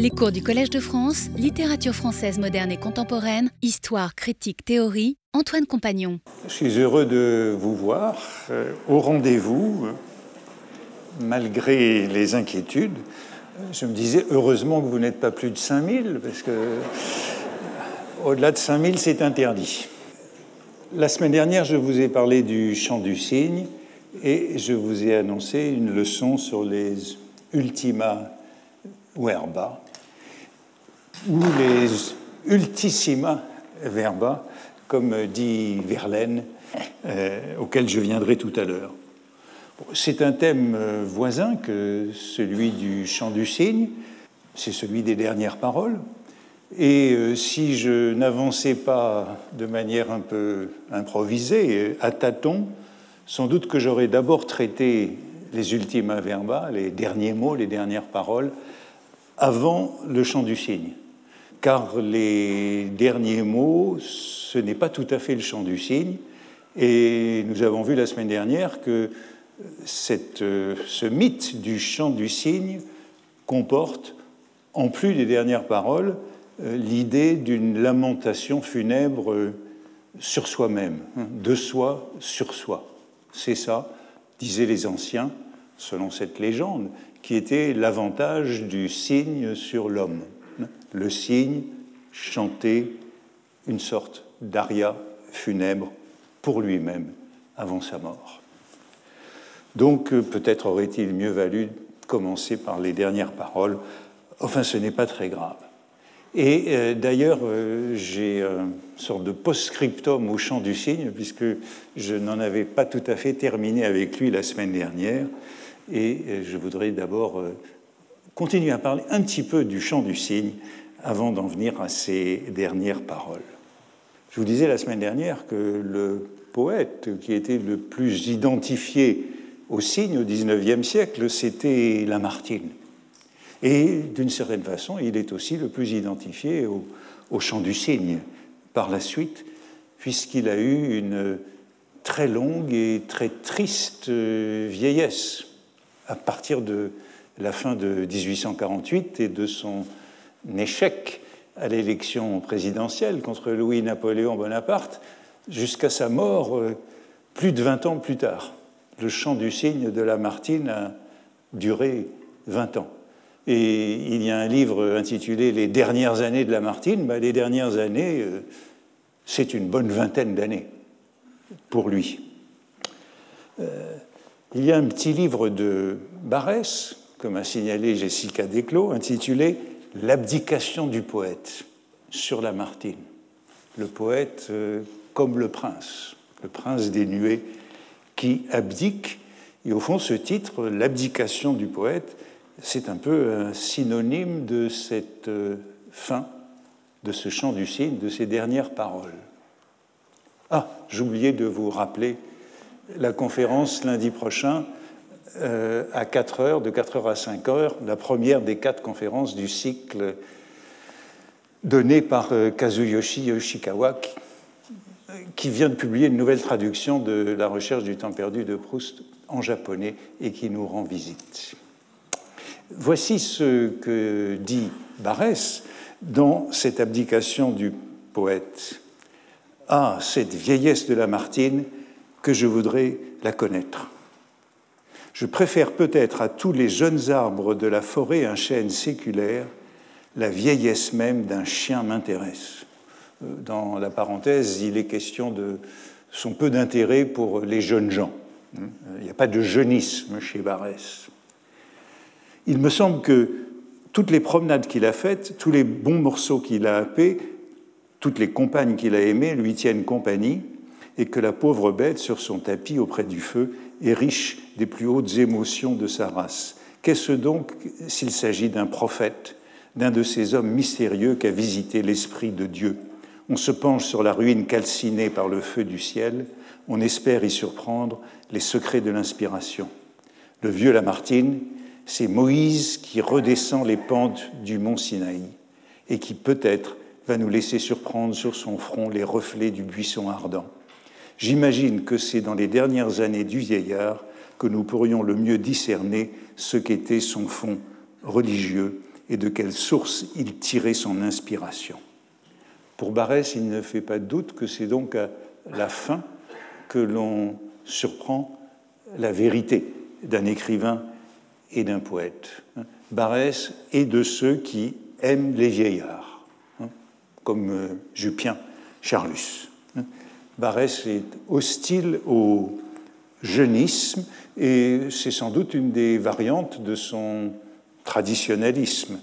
Les cours du Collège de France, littérature française moderne et contemporaine, histoire, critique, théorie, Antoine Compagnon. Je suis heureux de vous voir euh, au rendez-vous, euh, malgré les inquiétudes. Je me disais, heureusement que vous n'êtes pas plus de 5000, parce que euh, au-delà de 5000, c'est interdit. La semaine dernière, je vous ai parlé du chant du cygne et je vous ai annoncé une leçon sur les ultima verba ou les ultissima verba, comme dit Verlaine, euh, auquel je viendrai tout à l'heure. C'est un thème euh, voisin que celui du chant du cygne, c'est celui des dernières paroles. Et euh, si je n'avançais pas de manière un peu improvisée, à tâtons, sans doute que j'aurais d'abord traité les ultima verba, les derniers mots, les dernières paroles, avant le chant du cygne. Car les derniers mots, ce n'est pas tout à fait le chant du cygne. Et nous avons vu la semaine dernière que euh, ce mythe du chant du cygne comporte, en plus des dernières paroles, euh, l'idée d'une lamentation funèbre sur soi-même, hein, de soi sur soi. C'est ça, disaient les anciens, selon cette légende, qui était l'avantage du cygne sur l'homme. Le cygne chantait une sorte d'aria funèbre pour lui-même avant sa mort. Donc euh, peut-être aurait-il mieux valu commencer par les dernières paroles. Enfin, ce n'est pas très grave. Et euh, d'ailleurs, euh, j'ai une sorte de post-scriptum au chant du cygne, puisque je n'en avais pas tout à fait terminé avec lui la semaine dernière. Et je voudrais d'abord continuer à parler un petit peu du chant du cygne avant d'en venir à ces dernières paroles. Je vous disais la semaine dernière que le poète qui était le plus identifié au cygne au XIXe siècle, c'était Lamartine. Et d'une certaine façon, il est aussi le plus identifié au, chant du cygne par la suite, puisqu'il a eu une très longue et très triste vieillesse à partir de la fin de 1848 et de son échec à l'élection présidentielle contre Louis-Napoléon Bonaparte jusqu'à sa mort euh, plus de 20 ans plus tard. Le chant du cygne de Lamartine a duré 20 ans. Et il y a un livre intitulé Les dernières années de Lamartine. Ben, les dernières années, euh, c'est une bonne vingtaine d'années pour lui. Euh, il y a un petit livre de Barès, comme a signalé Jessica Desclos, intitulé L'abdication du poète sur Lamartine. Le poète euh, comme le prince, le prince des nuées qui abdique. Et au fond, ce titre, L'abdication du poète, c'est un peu un synonyme de cette euh, fin de ce chant du cygne, de ces dernières paroles. Ah, j'oubliais de vous rappeler la conférence lundi prochain euh, à 4 heures, de 4 heures à 5 heures, la première des quatre conférences du cycle donné par euh, Kazuyoshi Yoshikawa, qui vient de publier une nouvelle traduction de La recherche du temps perdu de Proust en japonais et qui nous rend visite. Voici ce que dit Barès dans cette abdication du poète. Ah, cette vieillesse de Lamartine, que je voudrais la connaître. Je préfère peut-être à tous les jeunes arbres de la forêt un chêne séculaire, la vieillesse même d'un chien m'intéresse. Dans la parenthèse, il est question de son peu d'intérêt pour les jeunes gens. Il n'y a pas de jeunisme chez Barès il me semble que toutes les promenades qu'il a faites, tous les bons morceaux qu'il a happés, toutes les compagnes qu'il a aimées lui tiennent compagnie, et que la pauvre bête, sur son tapis auprès du feu, est riche des plus hautes émotions de sa race. Qu'est-ce donc s'il s'agit d'un prophète, d'un de ces hommes mystérieux qu'a visité l'Esprit de Dieu? On se penche sur la ruine calcinée par le feu du ciel, on espère y surprendre les secrets de l'inspiration. Le vieux Lamartine, c'est Moïse qui redescend les pentes du mont Sinaï et qui peut-être va nous laisser surprendre sur son front les reflets du buisson ardent. J'imagine que c'est dans les dernières années du vieillard que nous pourrions le mieux discerner ce qu'était son fond religieux et de quelle source il tirait son inspiration. Pour Barès, il ne fait pas doute que c'est donc à la fin que l'on surprend la vérité d'un écrivain et d'un poète. Barès est de ceux qui aiment les vieillards, hein, comme euh, Jupien Charlus. Barès est hostile au jeunisme et c'est sans doute une des variantes de son traditionnalisme,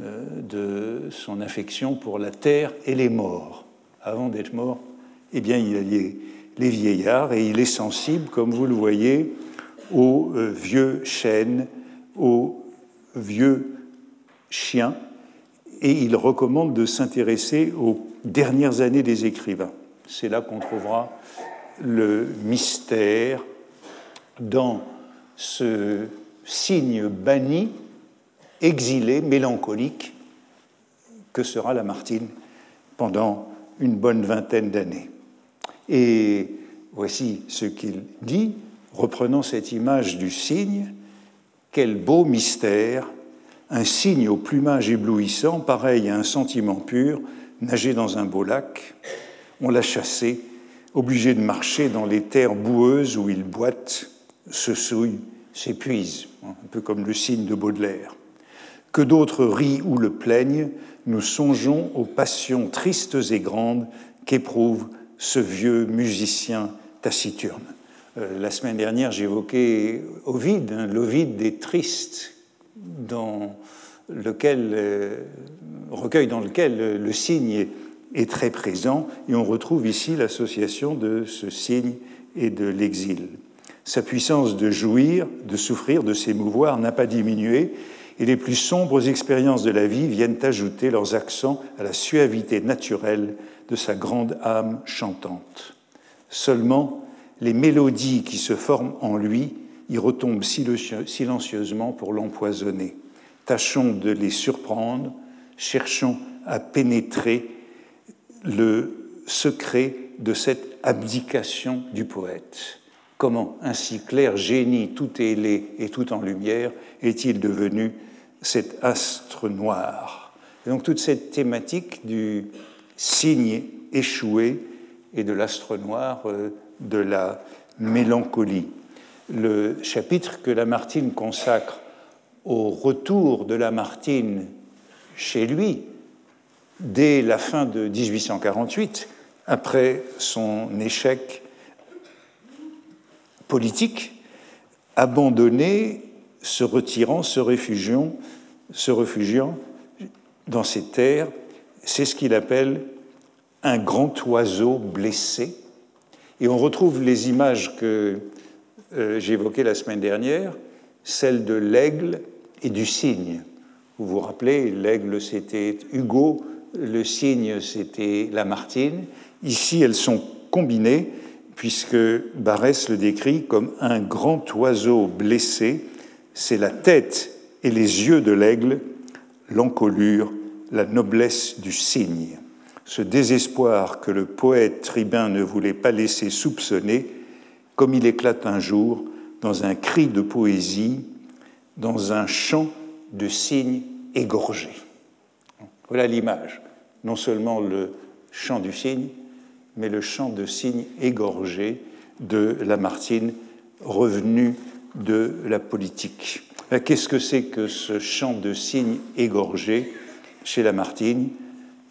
euh, de son affection pour la terre et les morts. Avant d'être mort, eh bien, il y les vieillards et il est sensible, comme vous le voyez, aux euh, vieux chênes, aux vieux chiens, et il recommande de s'intéresser aux dernières années des écrivains. C'est là qu'on trouvera le mystère dans ce signe banni, exilé, mélancolique, que sera Lamartine pendant une bonne vingtaine d'années. Et voici ce qu'il dit, reprenant cette image du cygne, quel beau mystère, un cygne au plumage éblouissant, pareil à un sentiment pur, nager dans un beau lac. On l'a chassé, obligé de marcher dans les terres boueuses où il boite, se souille, s'épuise, un peu comme le cygne de Baudelaire. Que d'autres rient ou le plaignent, nous songeons aux passions tristes et grandes qu'éprouve ce vieux musicien taciturne. Euh, la semaine dernière, j'évoquais Ovide, hein, l'Ovide des tristes, dans lequel, euh, recueil dans lequel le signe est, très présent, et on retrouve ici l'association de ce signe et de l'exil. Sa puissance de jouir, de souffrir, de s'émouvoir n'a pas diminué, et les plus sombres expériences de la vie viennent ajouter leurs accents à la suavité naturelle de sa grande âme chantante. Seulement, les mélodies qui se forment en lui y retombent silencieusement pour l'empoisonner. Tâchons de les surprendre, cherchons à pénétrer le secret de cette abdication du poète. Comment un si clair génie, tout ailé et tout en lumière, est-il devenu cet astre noir et Donc toute cette thématique du signe échoué et de l'astre noir euh, de la mélancolie. Le chapitre que Lamartine consacre au retour de Lamartine chez lui dès la fin de 1848, après son échec politique, abandonné, se retirant, se réfugiant, se réfugiant dans ces terres, c'est ce qu'il appelle un grand oiseau blessé. Et on retrouve les images que euh, j'évoquais la semaine dernière, celles de l'aigle et du cygne. Vous vous rappelez, l'aigle c'était Hugo, le cygne c'était Lamartine. Ici, elles sont combinées puisque Barès le décrit comme un grand oiseau blessé. C'est la tête et les yeux de l'aigle, l'encolure, la noblesse du cygne ce désespoir que le poète tribun ne voulait pas laisser soupçonner, comme il éclate un jour dans un cri de poésie, dans un chant de cygne égorgé. Voilà l'image, non seulement le chant du cygne, mais le chant de cygne égorgé de Lamartine, revenu de la politique. Qu'est-ce que c'est que ce chant de cygne égorgé chez Lamartine?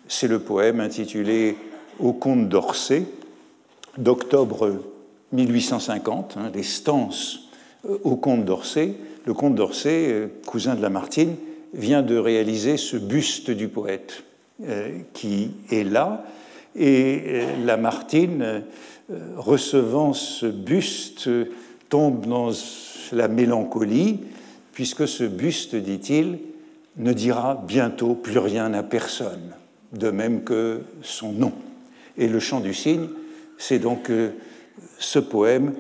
C'est le poème intitulé Au comte d'Orsay d'octobre 1850, hein, les stances euh, au comte d'Orsay. Le comte d'Orsay, euh, cousin de Lamartine, vient de réaliser ce buste du poète euh, qui est là. Et Lamartine, recevant ce buste, tombe dans la mélancolie, puisque ce buste, dit-il, ne dira bientôt plus rien à personne de même que son nom. Et le chant du cygne, c'est donc euh, ce poème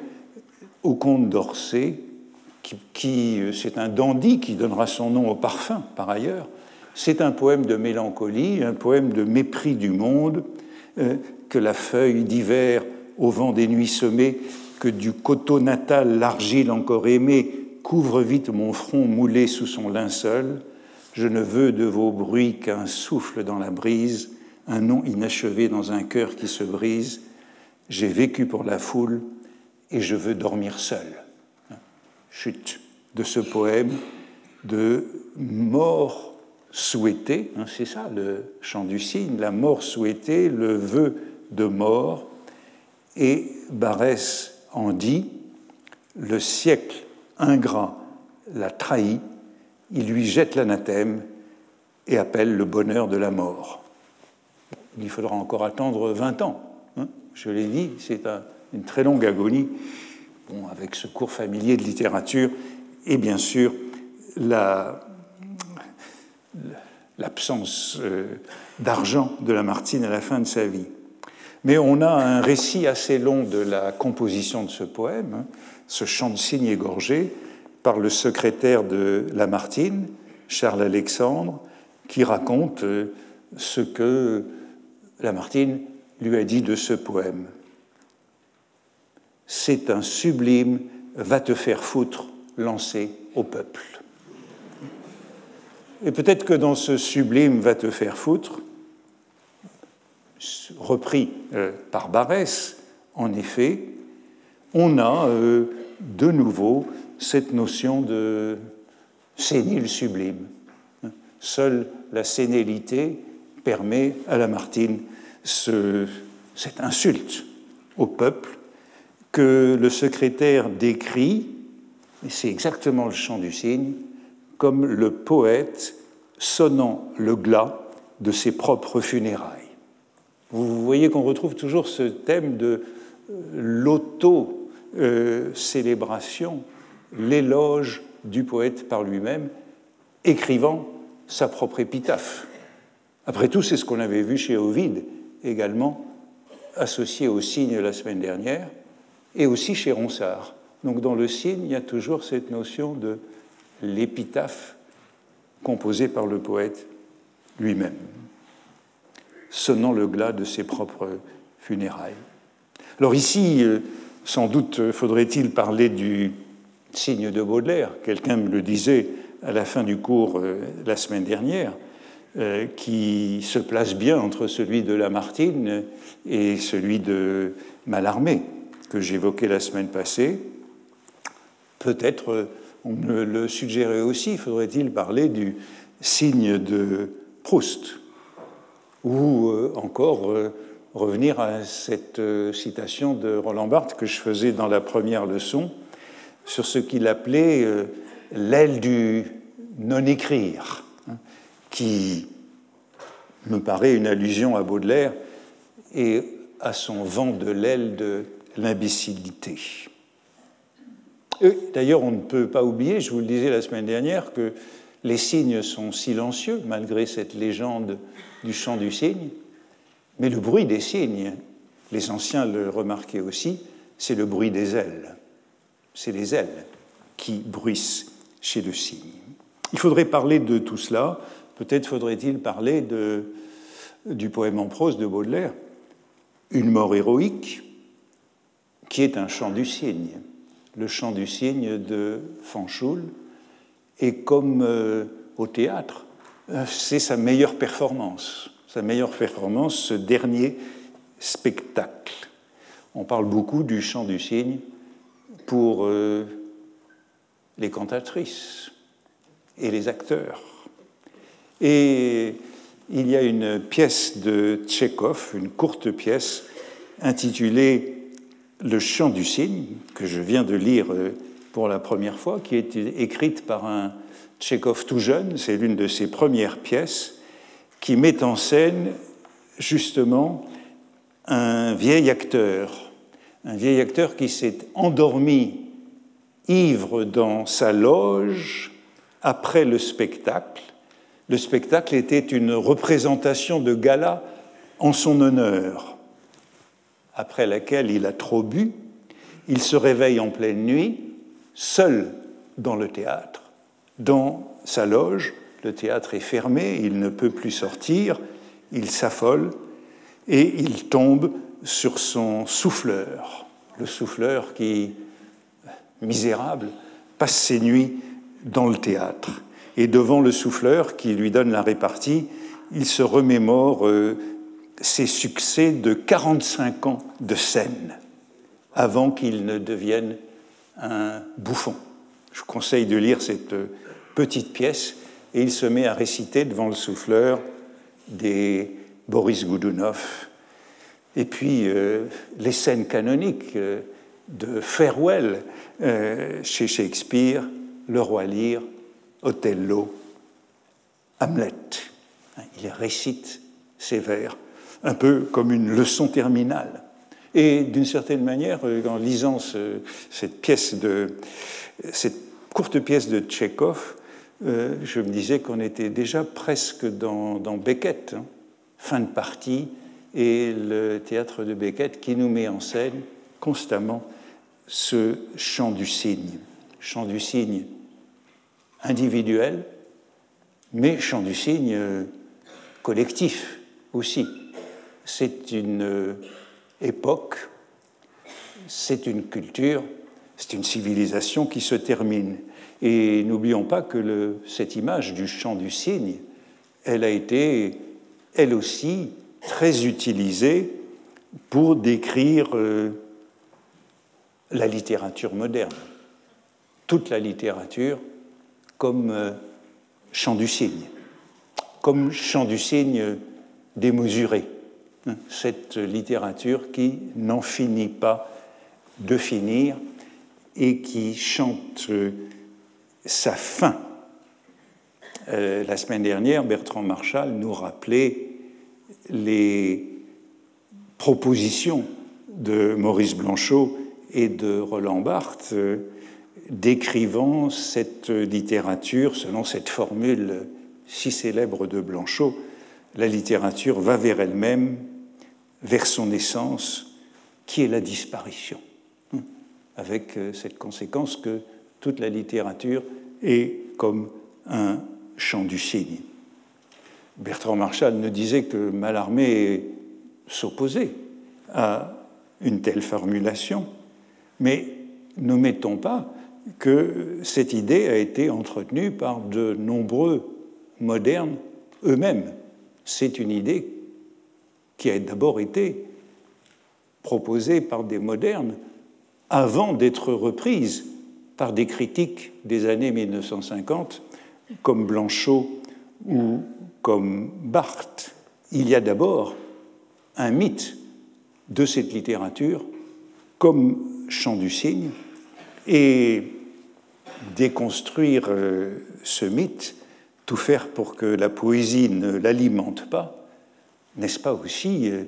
au comte d'Orsay, qui, euh, c'est un dandy qui donnera son nom au parfum par ailleurs. C'est un poème de mélancolie, un poème de mépris du monde, euh, que la feuille d'hiver au vent des nuits semées, que du coteau natal l'argile encore aimée couvre vite mon front moulé sous son linceul. Je ne veux de vos bruits qu'un souffle dans la brise, un nom inachevé dans un cœur qui se brise. J'ai vécu pour la foule et je veux dormir seul. Chute de ce poème de mort souhaitée, hein, c'est ça le chant du cygne, la mort souhaitée, le vœu de mort. Et Barès en dit Le siècle ingrat l'a trahi, il lui jette l'anathème et appelle le bonheur de la mort. Il faudra encore attendre 20 ans. Hein. je l'ai dit, c'est une très longue agonie, avec ce cours familier de littérature et bien sûr l'absence euh, d'argent de Lamartine à la fin de sa vie. Mais on a un récit assez long de la composition de ce poème, hein, ce chant de cygne égorgé, par le secrétaire de Lamartine, Charles Alexandre, qui raconte euh, ce que Lamartine lui a dit de ce poème. C'est un sublime va te faire foutre lancé au peuple. Et peut-être que dans ce sublime va te faire foutre, repris euh, par Barès, en effet, on a euh, de nouveau cette notion de sénile sublime. Seule la sénilité permet à Lamartine ce, cette insulte au peuple que le secrétaire décrit, et c'est exactement le chant du cygne, comme le poète sonnant le glas de ses propres funérailles. Vous voyez qu'on retrouve toujours ce thème de euh, l'auto-célébration, l'éloge du poète par lui-même, écrivant sa propre épitaphe. Après tout, c'est ce qu'on avait vu chez Ovide également, associé au cygne la semaine dernière, et aussi chez Ronsard. Donc dans le cygne, il y a toujours cette notion de l'épitaphe composée par le poète lui-même sonnant le glas de ses propres funérailles. Alors ici, euh, sans doute faudrait-il parler du signe de Baudelaire. Quelqu'un me le disait à la fin du cours euh, la semaine dernière, euh, qui se place bien entre celui de Lamartine et celui de Mallarmé, que j'évoquais la semaine passée. Peut-être on me le suggérait aussi, faudrait-il parler du signe de Proust, ou euh, encore euh, revenir à cette euh, citation de Roland Barthes que je faisais dans la première leçon sur ce qu'il appelait l'aile du non-écrire, hein, qui me paraît une allusion à Baudelaire et à son vent de l'aile de l'imbécilité. D'ailleurs, on ne peut pas oublier, je vous le disais la semaine dernière, que les signes sont silencieux malgré cette légende du chant du cygne, mais le bruit des cygnes, les anciens le remarquaient aussi, c'est le bruit des ailes. C'est les ailes qui bruissent chez le cygne. Il faudrait parler de tout cela. Peut-être faudrait-il parler du poème en prose de Baudelaire, Une mort héroïque, qui est un chant du cygne, le chant du cygne de Fanchoul. Et comme euh, au théâtre, euh, c'est sa meilleure performance. Sa meilleure performance, ce dernier spectacle. On parle beaucoup du chant du cygne pour euh, les cantatrices et les acteurs. Et il y a une pièce de Tchekhov, une courte pièce intitulée Le chant du cygne, que je viens de lire euh, pour la première fois, qui est écrite par un Tchékov tout jeune, c'est l'une de ses premières pièces, qui met en scène justement un vieil acteur, un vieil acteur qui s'est endormi ivre dans sa loge après le spectacle. Le spectacle était une représentation de gala en son honneur, après laquelle il a trop bu. Il se réveille en pleine nuit, seul dans le théâtre dans sa loge, le théâtre est fermé, il ne peut plus sortir, il s'affole et il tombe sur son souffleur, le souffleur qui, misérable, passe ses nuits dans le théâtre. Et devant le souffleur qui lui donne la répartie, il se remémore euh, ses succès de 45 ans de scène avant qu'il ne devienne un bouffon. Je conseille de lire cette euh, petite pièce et il se met à réciter devant le souffleur des Boris Goudounov et puis euh, les scènes canoniques euh, de Farewell chez Shakespeare, Le Roi Lear, Othello, Hamlet. Il récite ces vers, un peu comme une leçon terminale. Et d'une certaine manière, euh, en lisant cette pièce de, cette courte pièce de Tchekhov, euh, je me disais qu'on était déjà presque dans, Beckett, hein. fin de partie, et le théâtre de Beckett qui nous met en scène constamment ce chant du cygne, chant du cygne individuel, mais chant du cygne euh, collectif aussi. C'est une époque, c'est une culture, c'est une civilisation qui se termine. Et n'oublions pas que cette image du chant du cygne, elle a été, elle aussi, très utilisée pour décrire euh, la littérature moderne. Toute la littérature comme euh, chant du cygne, comme chant du cygne démesuré cette littérature qui n'en finit pas de finir et qui chante sa fin. Euh, la semaine dernière, Bertrand Marchal nous rappelait les propositions de Maurice Blanchot et de Roland Barthes euh, décrivant cette littérature selon cette formule si célèbre de Blanchot, la littérature va vers elle-même vers son essence, qui est la disparition, hein, avec euh, cette conséquence que toute la littérature est comme un chant du cygne. Bertrand Marchal ne disait que Mallarmé s'opposait à une telle formulation, mais n'omettons pas que cette idée a été entretenue par de nombreux modernes eux-mêmes. C'est une idée qui a d'abord été proposée par des modernes avant d'être reprise par des critiques des années 1950 comme Blanchot ou comme Barthes. Il y a d'abord un mythe de cette littérature comme chant du cygne et déconstruire euh, ce mythe, tout faire pour que la poésie ne l'alimente pas, n'est-ce pas aussi euh,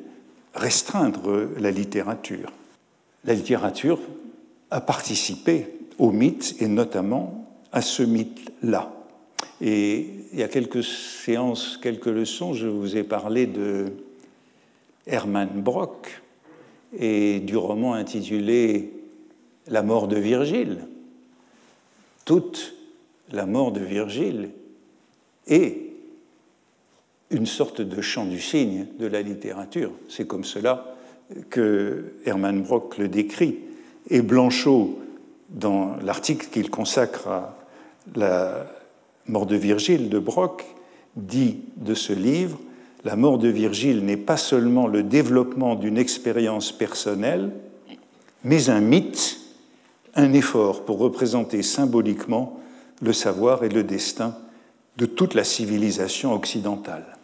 restreindre la littérature? La littérature a participé au mythe et notamment à ce mythe-là. Et il y a quelques séances, quelques leçons, je vous ai parlé de Hermann Brock et du roman intitulé La mort de Virgile. Toute la mort de Virgile est une sorte de chant du cygne de la littérature. C'est comme cela que Hermann Brock le décrit. Et Blanchot, dans l'article qu'il consacre à la mort de Virgile de Brock, dit de ce livre La mort de Virgile n'est pas seulement le développement d'une expérience personnelle, mais un mythe, un effort pour représenter symboliquement le savoir et le destin de toute la civilisation occidentale.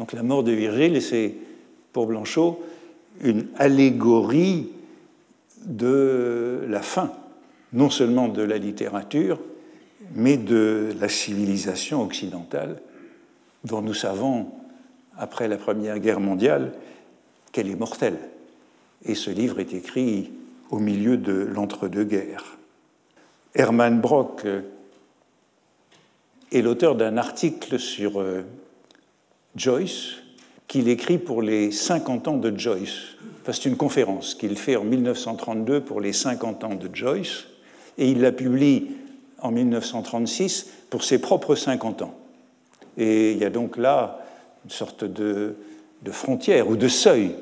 Donc la mort de Virgile, c'est pour Blanchot une allégorie de la fin, non seulement de la littérature, mais de la civilisation occidentale, dont nous savons, après la Première Guerre mondiale, qu'elle est mortelle. Et ce livre est écrit au milieu de l'entre-deux-guerres. Hermann Brock est l'auteur d'un article sur euh, Joyce, qu'il écrit pour les 50 ans de Joyce. c'est une conférence qu'il fait en 1932 pour les 50 ans de Joyce, et il la publie en 1936 pour ses propres 50 ans. Et il y a donc là une sorte de, frontière ou de seuil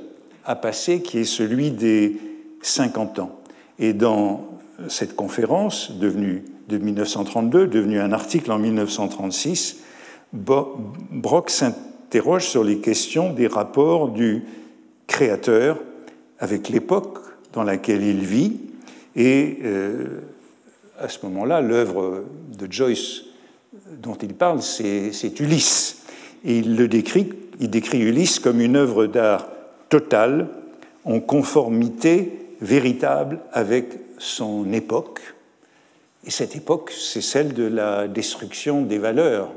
à passer qui est celui des 50 ans. Et dans cette conférence, devenue de 1932, devenu un article en 1936, Brock s'interroge sur les questions des rapports du créateur avec l'époque dans laquelle il vit. Et euh, à ce moment-là, l'œuvre de Joyce dont il parle, c'est Ulysse. Et il le décrit, il décrit Ulysse comme une œuvre d'art totale, en conformité véritable avec son époque. Et cette époque, c'est celle de la destruction des valeurs,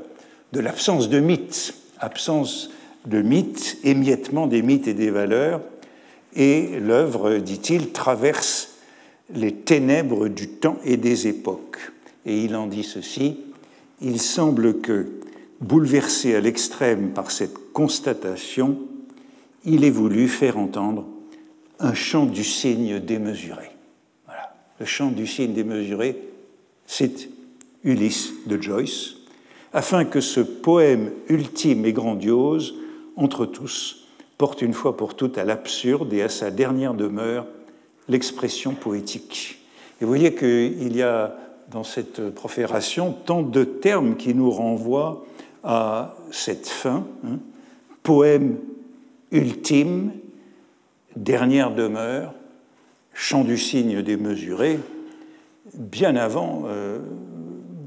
de l'absence de mythes, absence de mythes, émiettement des mythes et des valeurs. Et l'œuvre, dit-il, traverse les ténèbres du temps et des époques. Et il en dit ceci, il semble que, bouleversé à l'extrême par cette constatation, il ait voulu faire entendre un chant du cygne démesuré. Voilà. Le chant du cygne démesuré, c'est Ulysse de Joyce, afin que ce poème ultime et grandiose, entre tous, porte une fois pour toutes à l'absurde et à sa dernière demeure l'expression poétique. Et vous voyez qu'il y a dans cette profération tant de termes qui nous renvoient à cette fin, hein. poème ultime, dernière demeure, chant du cygne démesuré, bien avant euh,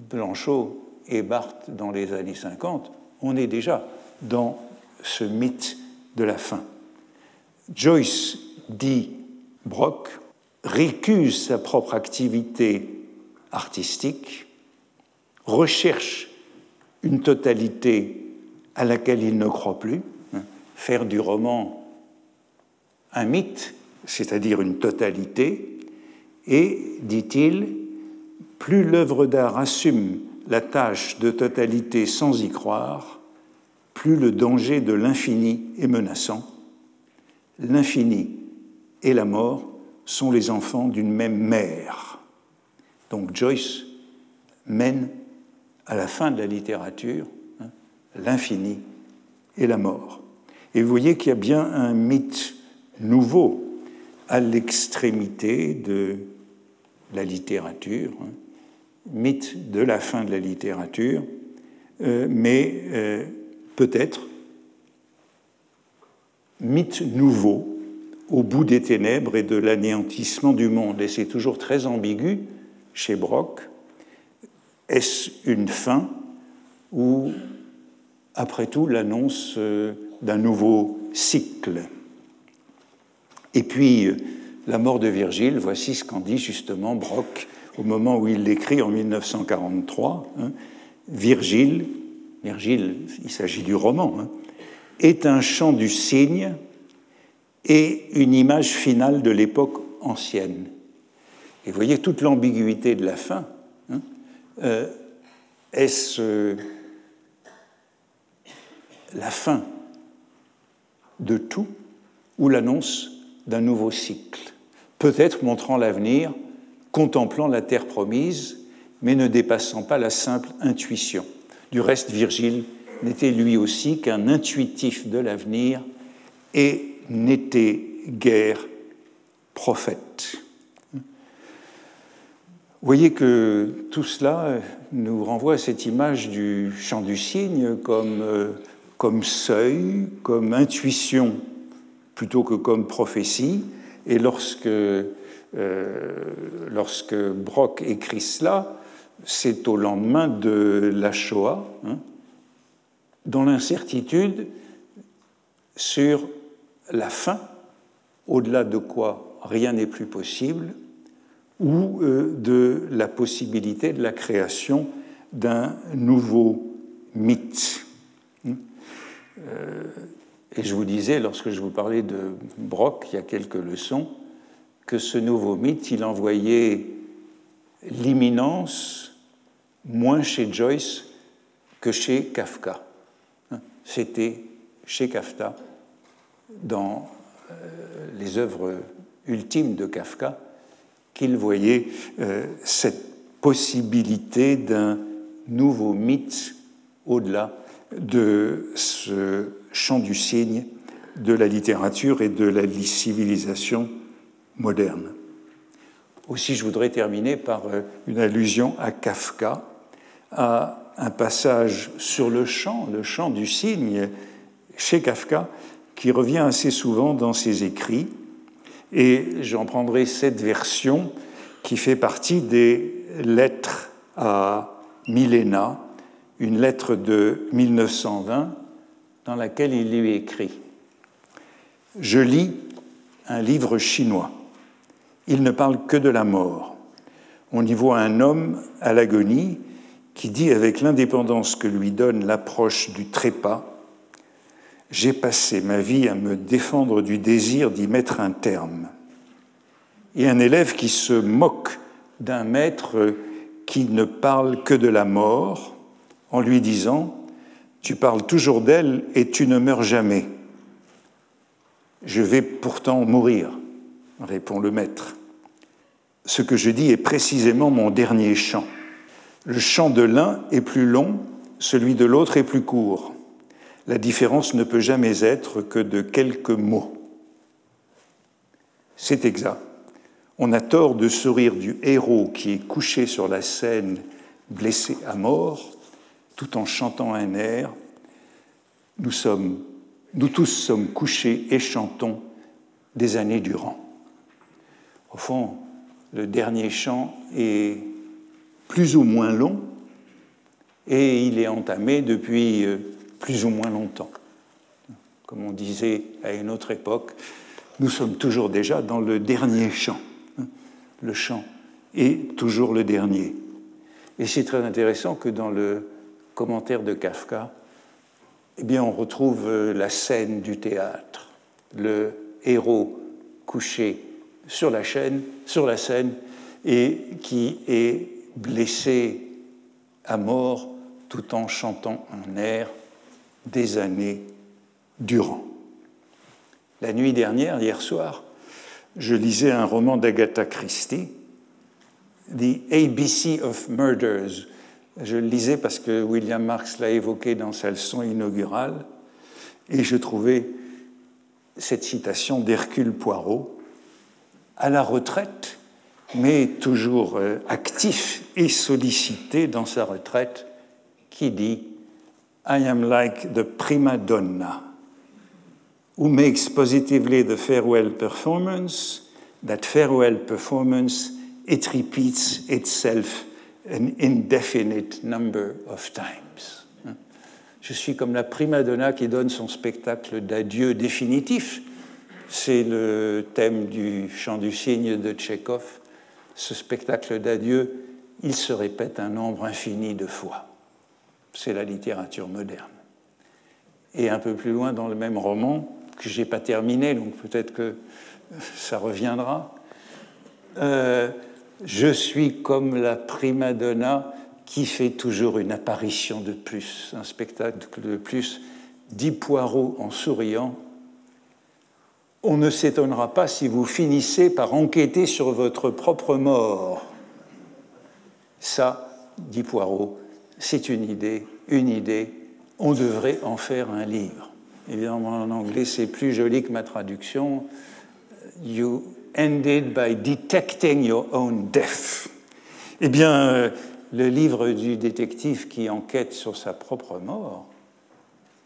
Blanchot et Barthes dans les années 50, on est déjà dans ce mythe de la fin. Joyce dit Brock récuse sa propre activité artistique, recherche une totalité à laquelle il ne croit plus, hein, faire du roman un mythe, c'est-à-dire une totalité, et, dit-il, plus l'œuvre d'art assume la tâche de totalité sans y croire, plus le danger de l'infini est menaçant. L'infini et la mort sont les enfants d'une même mère. Donc Joyce mène à la fin de la littérature hein, l'infini et la mort. Et vous voyez qu'il y a bien un mythe nouveau à l'extrémité de la littérature, hein, mythe de la fin de la littérature, euh, mais euh, peut-être mythe nouveau au bout des ténèbres et de l'anéantissement du monde. Et c'est toujours très ambigu chez Brock. Est-ce une fin ou, après tout, l'annonce euh, d'un nouveau cycle? Et puis, la mort de Virgile, voici ce qu'en dit justement Brock au moment où il l'écrit en 1943. Hein. Virgile, Virgile, il s'agit du roman, hein, est un chant du cygne et une image finale de l'époque ancienne. Et vous voyez toute l'ambiguïté de la fin. Hein. Euh, est-ce la fin de tout ou l'annonce d'un nouveau cycle Peut-être montrant l'avenir, contemplant la terre promise, mais ne dépassant pas la simple intuition. Du reste, Virgile n'était lui aussi qu'un intuitif de l'avenir et n'était guère prophète. Vous voyez que tout cela nous renvoie à cette image du chant du cygne comme, euh, comme seuil, comme intuition plutôt que comme prophétie. Et lorsque, lorsque Brock écrit cela, c'est au lendemain de la Shoah, hein, dans l'incertitude sur la fin, au-delà de quoi rien n'est plus possible, ou euh, de la possibilité de la création d'un nouveau mythe. Euh, et je vous disais, lorsque je vous parlais de Brock, il y a quelques leçons, que ce nouveau mythe, il envoyait l'imminence moins chez Joyce que chez Kafka. C'était chez Kafka dans euh, les œuvres ultimes de Kafka qu'il voyait euh, cette possibilité d'un nouveau mythe au-delà de ce champ du cygne de la littérature et de la civilisation moderne. Aussi, je voudrais terminer par euh, une allusion à Kafka, à un passage sur le chant, le chant du cygne, chez Kafka, qui revient assez souvent dans ses écrits. Et j'en prendrai cette version qui fait partie des lettres à Milena, une lettre de 1920 dans laquelle il lui écrit Je lis un livre chinois. Il ne parle que de la mort. On y voit un homme à l'agonie qui dit avec l'indépendance que lui donne l'approche du trépas J'ai passé ma vie à me défendre du désir d'y mettre un terme. Et un élève qui se moque d'un maître qui ne parle que de la mort en lui disant Tu parles toujours d'elle et tu ne meurs jamais. Je vais pourtant mourir, répond le maître. Ce que je dis est précisément mon dernier chant. Le chant de l'un est plus long, celui de l'autre est plus court. La différence ne peut jamais être que de quelques mots. C'est exact. On a tort de sourire du héros qui est couché sur la scène, blessé à mort, tout en chantant un air. Nous sommes, nous tous sommes couchés et chantons des années durant. Au fond, le dernier chant est plus ou moins long et il est entamé depuis euh, plus ou moins longtemps. Comme on disait à une autre époque, nous sommes toujours déjà dans le dernier chant le chant est toujours le dernier. Et c'est très intéressant que dans le commentaire de Kafka, eh bien, on retrouve euh, la scène du théâtre, le héros couché sur la, chaîne, sur la scène et qui est blessé à mort tout en chantant un air des années durant. La nuit dernière, hier soir, je lisais un roman d'Agatha Christie, The ABC of Murders. Je le lisais parce que William Marx l'a évoqué dans sa leçon inaugurale, et je trouvais cette citation d'Hercule Poirot, à la retraite, mais toujours euh, actif et sollicité dans sa retraite, qui dit I am like the prima donna who makes positively the farewell performance, that farewell performance, it repeats itself an indefinite number of times. Je suis comme la prima donna qui donne son spectacle d'adieu définitif. C'est le thème du chant du cygne de Tchekhov. Ce spectacle d'adieu, il se répète un nombre infini de fois. C'est la littérature moderne. Et un peu plus loin dans le même roman, que je n'ai pas terminé, donc peut-être que ça reviendra. Euh, je suis comme la prima donna qui fait toujours une apparition de plus, un spectacle de plus, dit Poirot en souriant. On ne s'étonnera pas si vous finissez par enquêter sur votre propre mort. Ça, dit Poirot, c'est une idée, une idée. On devrait en faire un livre. Évidemment, en anglais, c'est plus joli que ma traduction. You ended by detecting your own death. Eh bien, euh, le livre du détective qui enquête sur sa propre mort,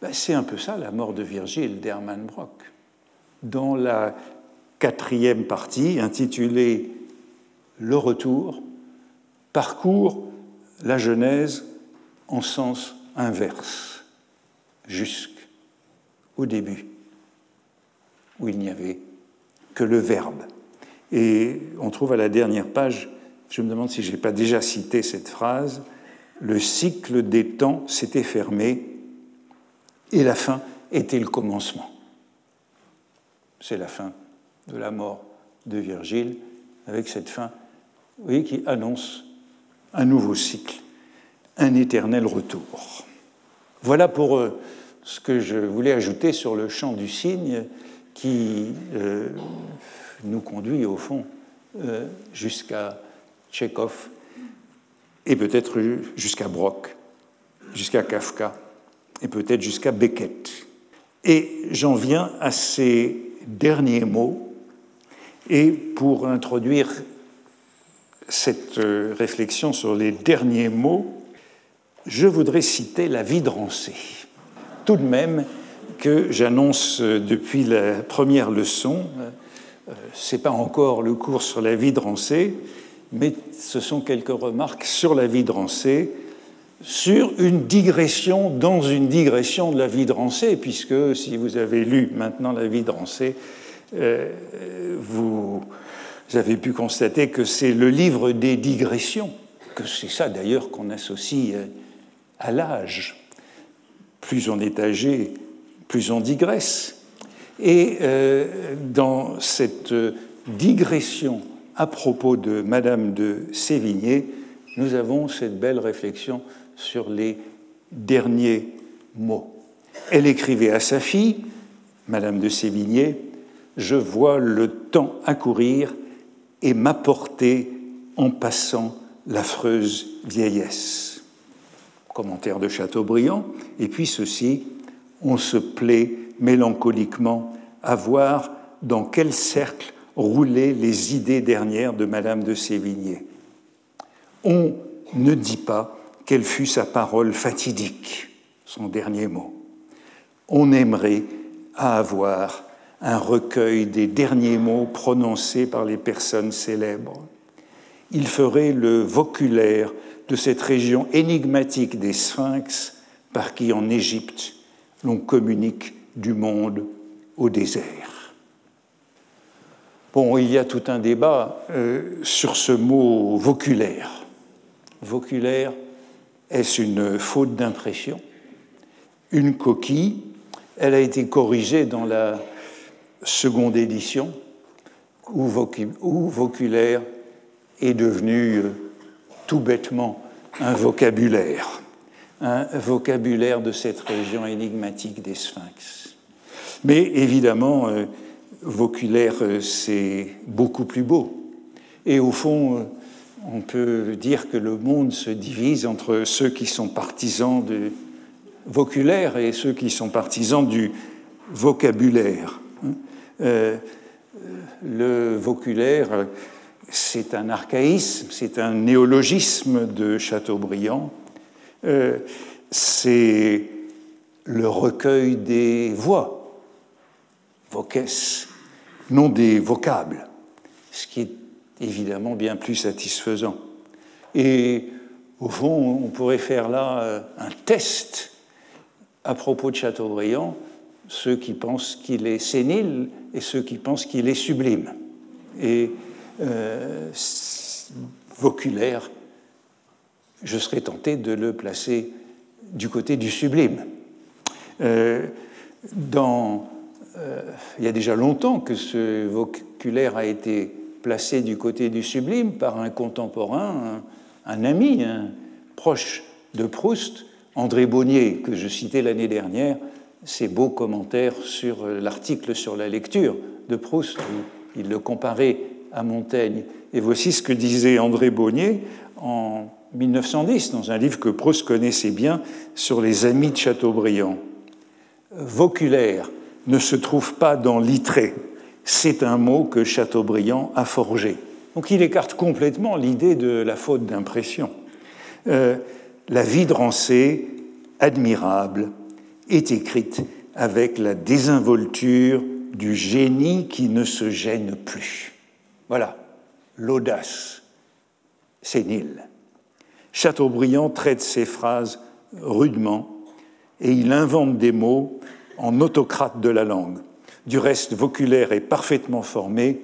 ben, c'est un peu ça, la mort de Virgile d'Hermann Brock. Dans la quatrième partie, intitulée Le retour, parcourt la Genèse en sens inverse, jusque au début, où il n'y avait que le verbe. Et on trouve à la dernière page, je me demande si je n'ai pas déjà cité cette phrase, le cycle des temps s'était fermé et la fin était le commencement. C'est la fin de la mort de Virgile, avec cette fin qui annonce un nouveau cycle, un éternel retour. Voilà pour euh, ce que je voulais ajouter sur le chant du cygne qui euh, nous conduit au fond euh, jusqu'à Tchekhov et peut-être jusqu'à Brock, jusqu'à Kafka et peut-être jusqu'à Beckett. Et j'en viens à ces derniers mots et pour introduire cette euh, réflexion sur les derniers mots, je voudrais citer la vie de Rancé. Tout de même que j'annonce euh, depuis la première leçon, ce n'est pas encore le cours sur la vie de Rancé, mais ce sont quelques remarques sur la vie de Rancé, sur une digression dans une digression de la vie de Rancé, puisque si vous avez lu maintenant la vie de Rancé, vous vous avez pu constater que c'est le livre des digressions, que c'est ça d'ailleurs qu'on associe euh, à l'âge. Plus on est âgé, plus on digresse. Et euh, dans cette digression à propos de Madame de Sévigné, nous avons cette belle réflexion sur les derniers mots. Elle écrivait à sa fille, Madame de Sévigné, Je vois le temps accourir et m'apporter en passant l'affreuse vieillesse. Commentaire de Chateaubriand. Et puis ceci, on se plaît mélancoliquement à voir dans quel cercle roulaient les idées dernières de Madame de Sévigné. On ne dit pas quelle fut sa parole fatidique, son dernier mot. On aimerait avoir un recueil des derniers mots prononcés par les personnes célèbres. Il ferait le voculaire de cette région énigmatique des sphinx par qui en Égypte l'on communique du monde au désert. Bon, il y a tout un débat euh, sur ce mot voculaire. Voculaire, est-ce une faute d'impression? Une coquille Elle a été corrigée dans la seconde édition, où, voculaire est devenu euh, tout bêtement un vocabulaire, un vocabulaire de cette région énigmatique des sphinx. Mais évidemment, euh, voculaire, euh, c'est beaucoup plus beau. Et au fond, on peut dire que le monde se divise entre ceux qui sont partisans du voculaire et ceux qui sont partisans du vocabulaire. Euh, le voculaire, c'est un archaïsme, c'est un néologisme de Chateaubriand. Euh, c'est le recueil des voix, voces, non des vocables, ce qui évidemment bien plus satisfaisant. Et au fond, on pourrait faire là euh, un test à propos de Chateaubriand ceux qui pensent qu'il est sénile et ceux qui pensent qu'il est sublime. Et euh, voculaire, je serais tenté de le placer du côté du sublime. Euh, il y a déjà longtemps que ce voculaire a été placé du côté du sublime par un contemporain, un, ami, proche de Proust, André Bonnier, que je citais l'année dernière, ses beaux commentaires sur euh, l'article sur la lecture de Proust, où il le comparait à Montaigne. Et voici ce que disait André Bonnier en 1910, dans un livre que Proust connaissait bien, sur les amis de Chateaubriand. Voculaire ne se trouve pas dans l'itré, c'est un mot que Chateaubriand a forgé. Donc il écarte complètement l'idée de la faute d'impression. Euh, la vie de Rancé, admirable, est écrite avec la désinvolture du génie qui ne se gêne plus. Voilà, l'audace sénile. Chateaubriand traite ces phrases rudement et il invente des mots en autocrate de la langue. Du reste, voculaire est parfaitement formé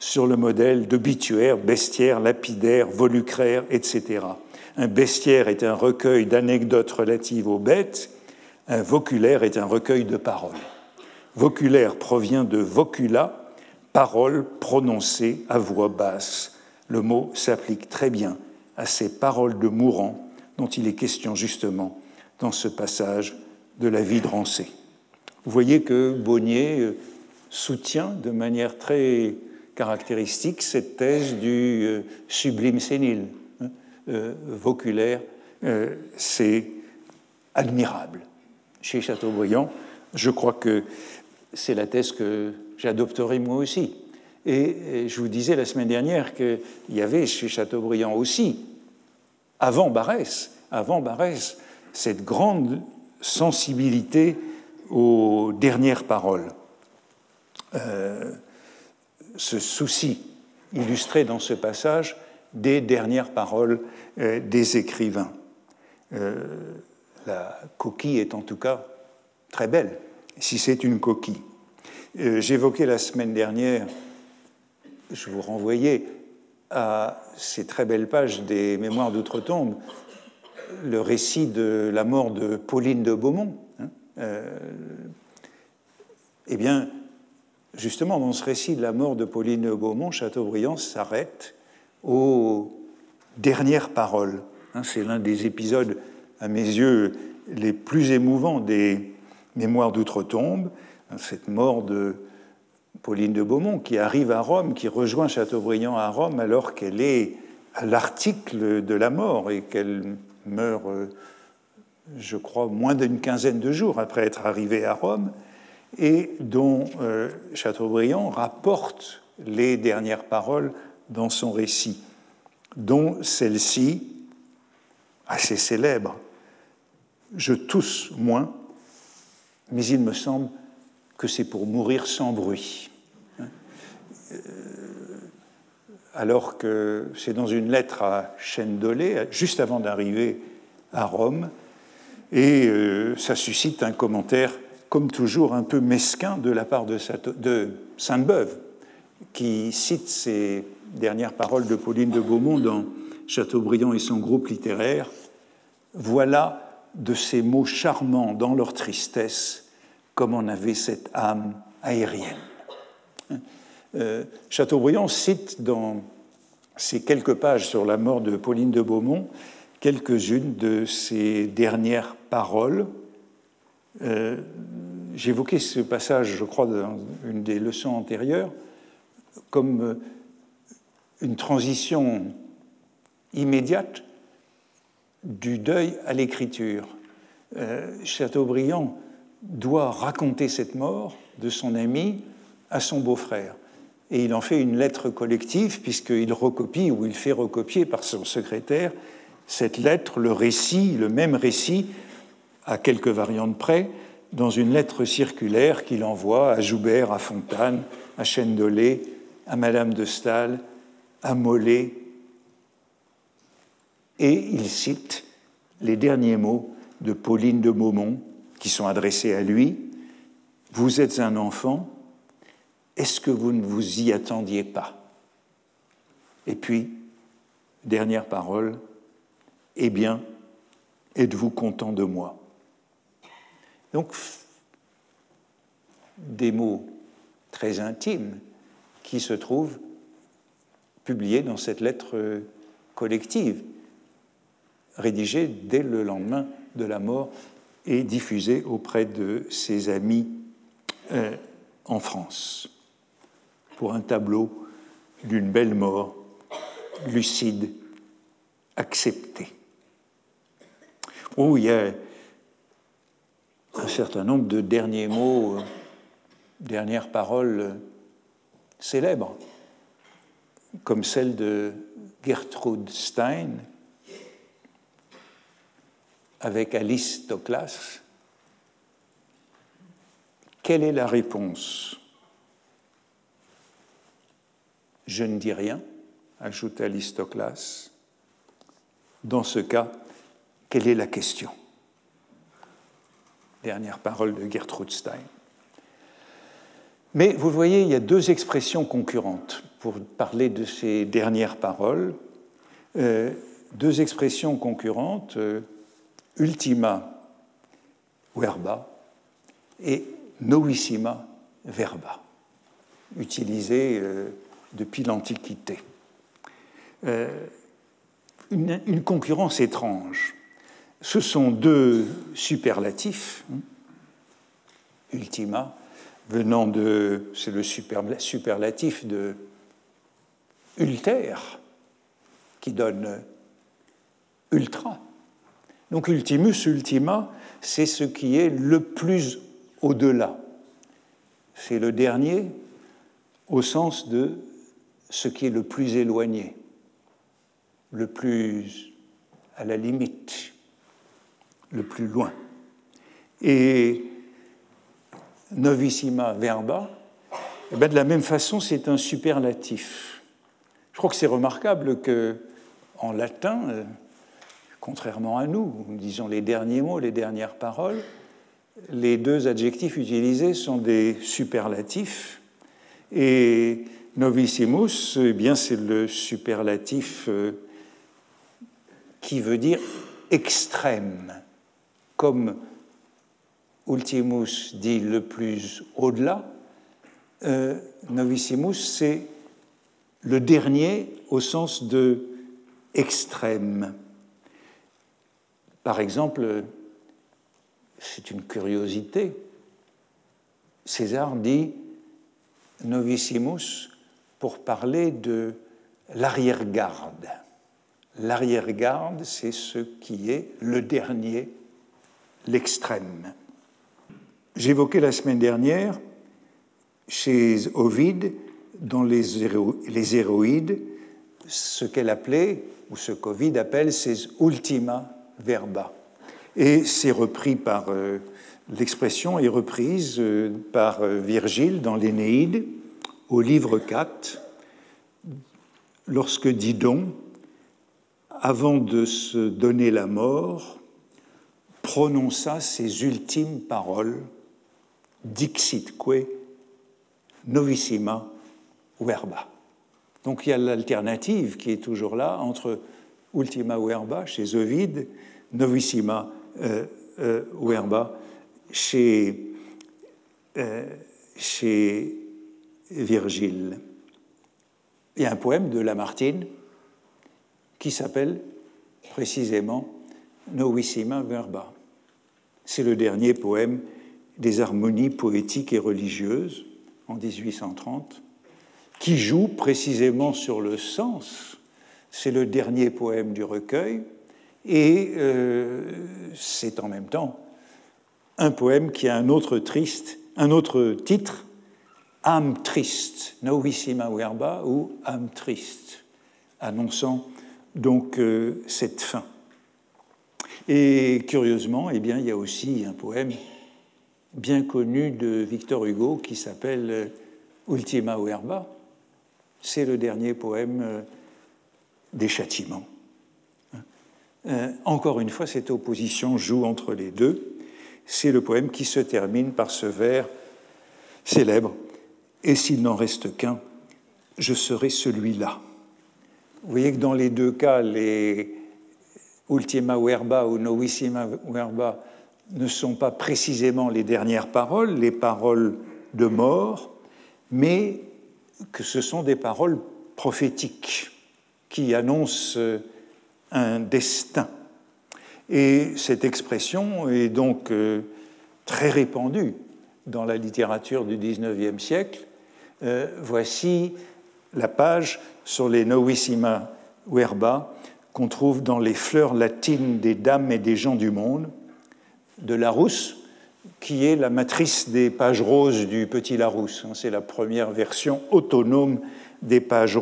sur le modèle d'obituaire, bestiaire, lapidaire, volucraire, etc. Un bestiaire est un recueil d'anecdotes relatives aux bêtes un voculaire est un recueil de paroles. Voculaire provient de vocula, parole prononcée à voix basse. Le mot s'applique très bien à ces paroles de mourant dont il est question justement dans ce passage de la vie de Rancé. Vous voyez que Bonnier euh, soutient de manière très caractéristique cette thèse du euh, sublime sénile. Hein. Euh, voculaire, c'est admirable chez Chateaubriand. Je crois que c'est la thèse que j'adopterai moi aussi. Et, je vous disais la semaine dernière qu'il y avait chez Chateaubriand aussi, avant Barès, avant Barès, cette grande sensibilité aux dernières paroles. Euh, ce souci illustré dans ce passage des dernières paroles euh, des écrivains. Euh, la coquille est en tout cas très belle, si c'est une coquille. J'évoquais la semaine dernière, je vous renvoyais à ces très belles pages des Mémoires d'outre-tombe, le récit de la mort de Pauline de Beaumont. Hein, eh bien, justement, dans ce récit de la mort de Pauline de Beaumont, Chateaubriand s'arrête aux dernières paroles. Hein, c'est l'un des épisodes, à mes yeux, les plus émouvants des Mémoires d'outre-tombe, hein, cette mort de Pauline de Beaumont qui arrive à Rome, qui rejoint Chateaubriand à Rome alors qu'elle est à l'article de la mort et qu'elle meurt, euh, je crois, moins d'une quinzaine de jours après être arrivée à Rome et dont euh, Chateaubriand rapporte les dernières paroles dans son récit, dont celle-ci, assez célèbre, Je tousse moins, mais il me semble que c'est pour mourir sans bruit. Euh, alors que c'est dans une lettre à Chêne-Dolé, juste avant d'arriver à Rome, et euh, ça suscite un commentaire comme toujours, un peu mesquin de la part de, Sainte-Beuve, qui cite ces dernières paroles de Pauline de Beaumont dans Chateaubriand et son groupe littéraire. Voilà de ces mots charmants dans leur tristesse, comme on avait cette âme aérienne. Euh, Chateaubriand cite dans ces quelques pages sur la mort de Pauline de Beaumont quelques-unes de ses dernières paroles. Euh, J'évoquais ce passage, je crois, dans une des leçons antérieures, comme euh, une transition immédiate du deuil à l'écriture. Euh, Chateaubriand doit raconter cette mort de son ami à son beau-frère. Et il en fait une lettre collective, puisqu'il recopie ou il fait recopier par son secrétaire cette lettre, le récit, le même récit, à quelques variantes près, dans une lettre circulaire qu'il envoie à Joubert, à Fontane, à Chêne-Dolé, à Madame de Staël, à Mollet. Et il cite les derniers mots de Pauline de Beaumont qui sont adressés à lui. Vous êtes un enfant, est-ce que vous ne vous y attendiez pas? Et puis, dernière parole, eh bien, êtes-vous content de moi? Donc, des mots très intimes qui se trouvent publiés dans cette lettre collective, rédigée dès le lendemain de la mort et diffusée auprès de ses amis euh, en France, pour un tableau d'une belle mort lucide, acceptée. Oh, il y a un certain nombre de derniers mots, euh, dernières paroles euh, célèbres, comme celle de Gertrude Stein avec Alice Toklas. Quelle est la réponse? Je ne dis rien, ajoute Alice Toklas. Dans ce cas, quelle est la question Dernière parole de Gertrude Stein. Mais vous voyez, il y a deux expressions concurrentes pour parler de ces dernières paroles. Euh, deux expressions concurrentes, euh, ultima verba et novissima verba, utilisées euh, depuis l'Antiquité. une, concurrence étrange ce sont deux superlatifs, hein. ultima, venant de, c'est le superlatif de ulter, qui donne ultra. Donc ultimus, ultima, c'est ce qui est le plus au-delà. C'est le dernier, au sens de ce qui est le plus éloigné, le plus à la limite, le plus loin. Et novissima verba, eh bien de la même façon, c'est un superlatif. Je crois que c'est remarquable que en latin, euh, contrairement à nous, nous disons les derniers mots, les dernières paroles, les deux adjectifs utilisés sont des superlatifs. Et novissimus, eh bien, c'est le superlatif euh, qui veut dire extrême, comme ultimus dit le plus au-delà. Euh, novissimus, c'est le dernier au sens de extrême. Par exemple, c'est une curiosité. César dit novissimus pour parler de l'arrière-garde. L'arrière-garde, c'est ce qui est le dernier, l'extrême. J'évoquais la semaine dernière, chez Ovide, dans les, héroïdes, ce qu'elle appelait, ou ce qu'Ovide appelle ses ultima verba. Et c'est repris par euh, l'expression est reprise euh, par euh, Virgile dans l'Énéide au livre 4, lorsque Didon, avant de se donner la mort, prononça ses ultimes paroles Dixitque novissima verba. Donc il y a l'alternative qui est toujours là entre ultima verba chez Ovide, novissima euh, verba chez, euh, chez Virgile. Il y a un poème de Lamartine qui s'appelle précisément Novissima Verba. C'est le dernier poème des harmonies poétiques et religieuses en 1830, qui joue précisément sur le sens. C'est le dernier poème du recueil et euh, c'est en même temps un poème qui a un autre triste, un autre titre, âme triste, novissima verba ou âme triste, annonçant donc euh, cette fin. Et curieusement, eh bien, il y a aussi un poème bien connu de Victor Hugo qui s'appelle euh, Ultima Verba. C'est le dernier poème euh, des châtiments. encore une fois, cette opposition joue entre les deux. C'est le poème qui se termine par ce vers célèbre Et s'il n'en reste qu'un, je serai celui-là. Vous voyez que dans les deux cas, les ultima verba ou novissima verba ne sont pas précisément les dernières paroles, les paroles de mort, mais que ce sont des paroles prophétiques qui annoncent un destin. Et cette expression est donc euh, très répandue dans la littérature du XIXe siècle. Euh, voici la page sur les Novissima Verba qu'on trouve dans les fleurs latines des dames et des gens du monde de Larousse, qui est la matrice des pages roses du Petit Larousse. C'est la première version autonome des pages,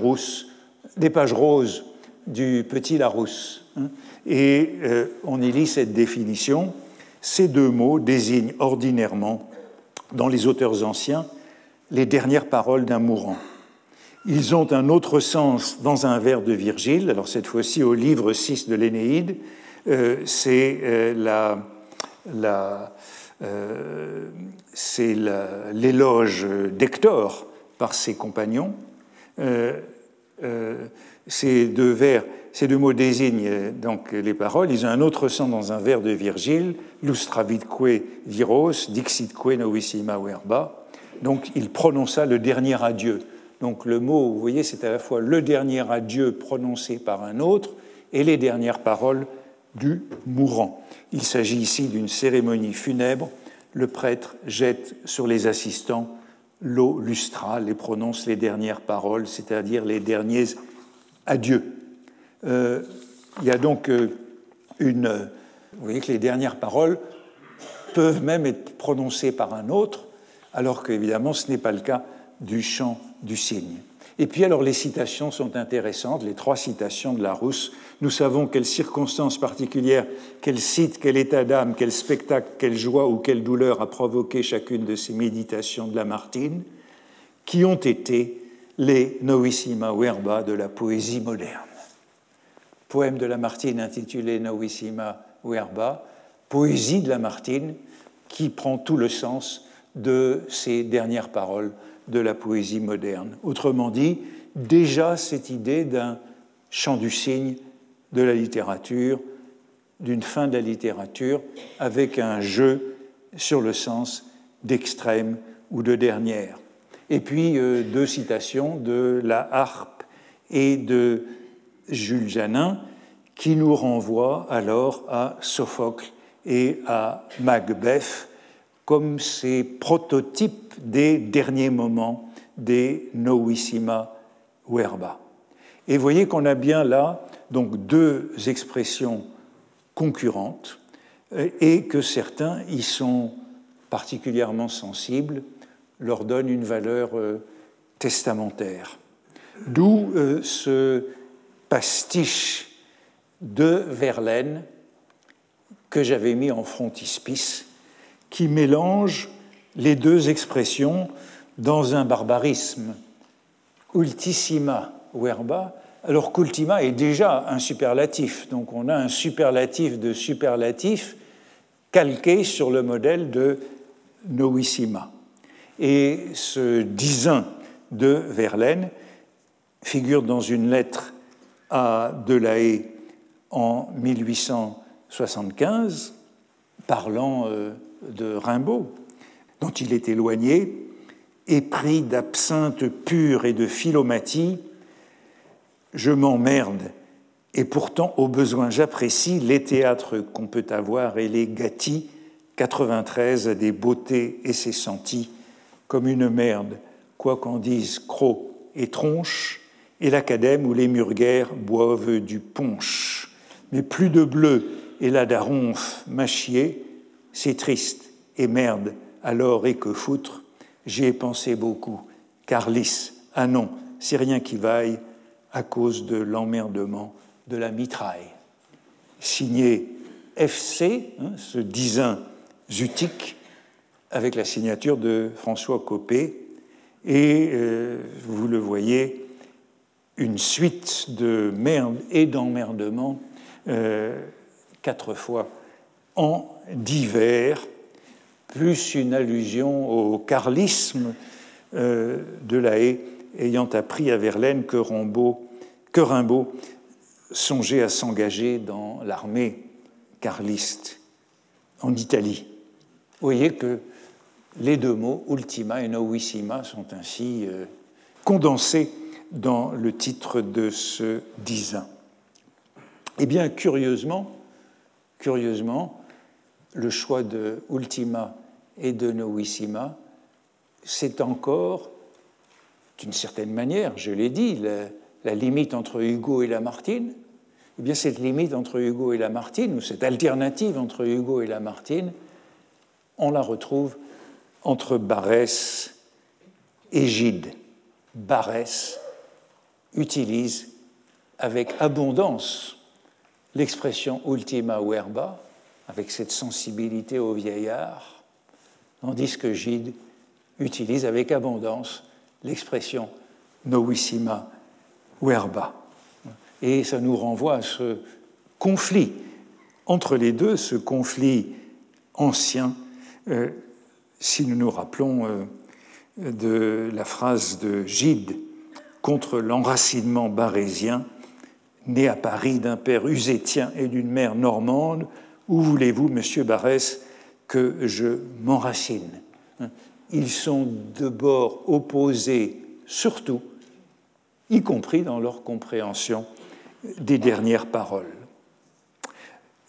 des pages roses du Petit Larousse. Et euh, on y lit cette définition. Ces deux mots désignent ordinairement, dans les auteurs anciens, les dernières paroles d'un mourant. Ils ont un autre sens dans un vers de Virgile, alors cette fois-ci au livre 6 de l'Énéide, euh, c'est euh, l'éloge d'Hector par ses compagnons. ces deux vers ces deux mots désignent donc les paroles. Ils ont un autre sens dans un vers de Virgile, lustravitque viros, dixitque novissima verba. Donc il prononça le dernier adieu. Donc le mot, vous voyez, c'est à la fois le dernier adieu prononcé par un autre et les dernières paroles du mourant. Il s'agit ici d'une cérémonie funèbre. Le prêtre jette sur les assistants l'eau lustrale et prononce les dernières paroles, c'est-à-dire les derniers adieux. Euh, il y a donc euh, une. Vous voyez que les dernières paroles peuvent même être prononcées par un autre, alors qu'évidemment ce n'est pas le cas du chant du cygne. Et puis alors les citations sont intéressantes, les trois citations de Larousse. Nous savons quelles circonstances particulières, quel site, quel état d'âme, quel spectacle, quelle joie ou quelle douleur a provoqué chacune de ces méditations de Lamartine, qui ont été les Novissima Verba de la poésie moderne. Poème de Lamartine intitulé Novissima Verba, poésie de Lamartine qui prend tout le sens de ces dernières paroles de la poésie moderne. Autrement dit, déjà cette idée d'un chant du cygne de la littérature, d'une fin de la littérature, avec un jeu sur le sens d'extrême ou de dernière. Et puis euh, deux citations de la harpe et de Jules Janin qui nous renvoient alors à Sophocle et à Macbeth comme ces prototypes des derniers moments des Novissima Verba. Et vous voyez qu'on a bien là donc deux expressions concurrentes euh, et que certains y sont particulièrement sensibles, leur donnent une valeur euh, testamentaire. D'où euh, ce pastiche de Verlaine que j'avais mis en frontispice qui mélange les deux expressions dans un barbarisme. Ultissima verba, alors qu'ultima est déjà un superlatif. Donc on a un superlatif de superlatif calqué sur le modèle de novissima. Et ce disin de Verlaine figure dans une lettre à Delahaye en 1875, parlant euh, de Rimbaud, dont il est éloigné, épris d'absinthe pure et de philomatie, je m'emmerde, et pourtant au besoin j'apprécie les théâtres qu'on peut avoir et les gâtis, 93 a des beautés et ses sentis, comme une merde, quoi qu'en dise croc et tronche, et l'acadème où les murguères boivent du punch. Mais plus de bleu et la daronfe machier, c'est triste et merde, alors et que foutre, j'y ai pensé beaucoup. Carlis, ah non, c'est rien qui vaille à cause de l'emmerdement de la mitraille. Signé FC, hein, ce disin zutique, avec la signature de François Copé, et euh, vous le voyez, une suite de merde et d'emmerdement, euh, quatre fois en divers, plus une allusion au carlisme euh, de la haie, ayant appris à Verlaine que, que Rimbaud songeait à s'engager dans l'armée carliste en Italie. Vous voyez que les deux mots, ultima et novissima, sont ainsi euh, condensés dans le titre de ce disin. Eh bien, curieusement, curieusement, le choix de ultima et de novissima, c'est encore, d'une certaine manière, je l'ai dit, la, limite entre Hugo et Lamartine. Eh bien, cette limite entre Hugo et Lamartine, ou cette alternative entre Hugo et Lamartine, on la retrouve entre Barès et Gide. Barès utilise avec abondance l'expression ultima verba, avec cette sensibilité au vieillard, tandis que Gide utilise avec abondance l'expression novissima verba. Et ça nous renvoie à ce conflit entre les deux, ce conflit ancien, euh, si nous nous rappelons euh, de la phrase de Gide contre l'enracinement barésien, né à Paris d'un père usétien et d'une mère normande, où voulez-vous, monsieur Barès, que je m'enracine? Ils sont de bords opposés, surtout, y compris dans leur compréhension des dernières paroles.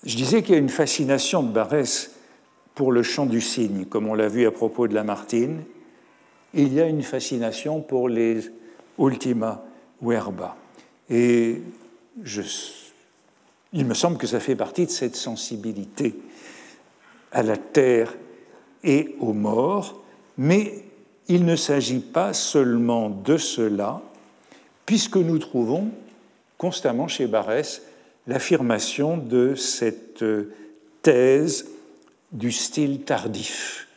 Je disais qu'il y a une fascination de Barès pour le chant du cygne, comme on l'a vu à propos de Lamartine. Il y a une fascination pour les ultima verba. Et je il me semble que ça fait partie de cette sensibilité à la terre et aux morts, mais il ne s'agit pas seulement de cela, puisque nous trouvons constamment chez Barès l'affirmation de cette thèse du style tardif,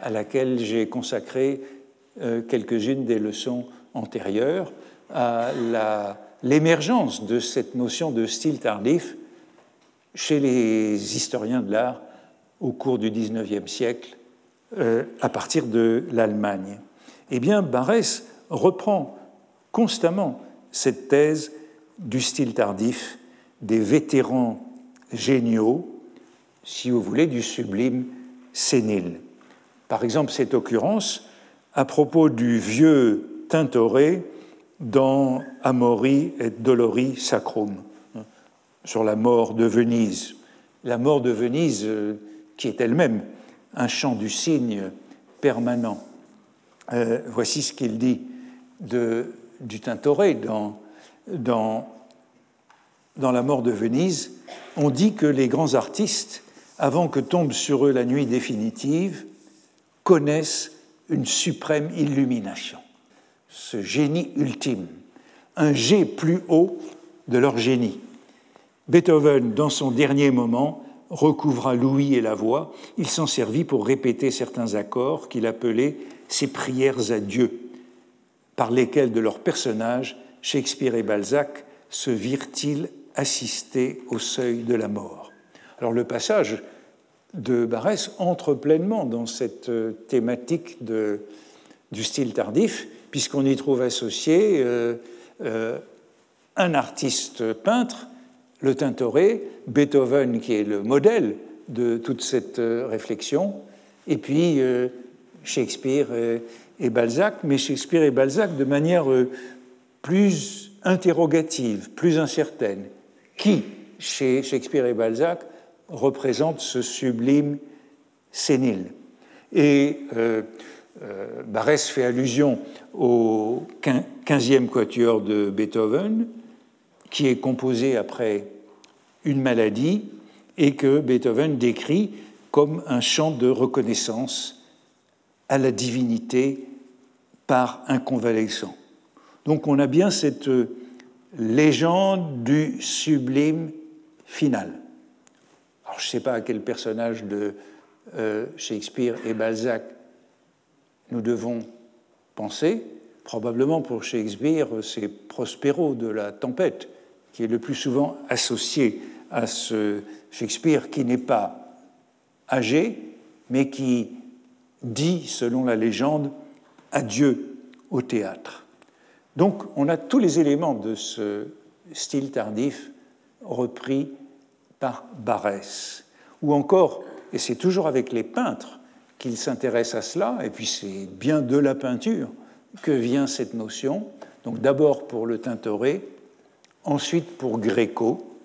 à laquelle j'ai consacré euh, quelques-unes des leçons antérieures, à l'émergence de cette notion de style tardif chez les historiens de l'art au cours du XIXe siècle, euh, à partir de l'Allemagne. Eh bien, Barès reprend constamment cette thèse du style tardif des vétérans géniaux, si vous voulez, du sublime sénile. Par exemple, cette occurrence à propos du vieux Tintoré dans Amori et Dolori Sacrum, sur la mort de Venise. La mort de Venise, euh, qui est elle-même un chant du cygne permanent. Euh, voici ce qu'il dit de, du Tintoré dans, dans, dans La mort de Venise. On dit que les grands artistes, avant que tombe sur eux la nuit définitive, connaissent une suprême illumination, ce génie ultime, un G plus haut de leur génie. Beethoven, dans son dernier moment, recouvra l'ouïe et la voix. Il s'en servit pour répéter certains accords qu'il appelait ses prières à Dieu, par lesquels de leurs personnages, Shakespeare et Balzac, se virent-ils assister au seuil de la mort. Alors le passage de Barès entre pleinement dans cette euh, thématique de, du style tardif, puisqu'on y trouve associé euh, euh, un artiste peintre, le Tintoret, Beethoven qui est le modèle de toute cette réflexion, et puis Shakespeare et Balzac, mais Shakespeare et Balzac de manière plus interrogative, plus incertaine. Qui, chez Shakespeare et Balzac, représente ce sublime sénile? Et euh, euh, Barès fait allusion au 15e quatuor de Beethoven, qui est composé après une maladie et que Beethoven décrit comme un chant de reconnaissance à la divinité par un convalescent. Donc on a bien cette légende du sublime final je ne sais pas à quel personnage de euh, Shakespeare et Balzac nous devons penser. Probablement pour Shakespeare, c'est Prospero de la Tempête qui est le plus souvent associé à ce Shakespeare qui n'est pas âgé, mais qui dit, selon la légende, adieu au théâtre. Donc on a tous les éléments de ce style tardif repris par Barès. Ou encore, et c'est toujours avec les peintres qu'il s'intéresse à cela, et puis c'est bien de la peinture que vient cette notion. Donc d'abord pour le Tintoret, ensuite pour Gréco,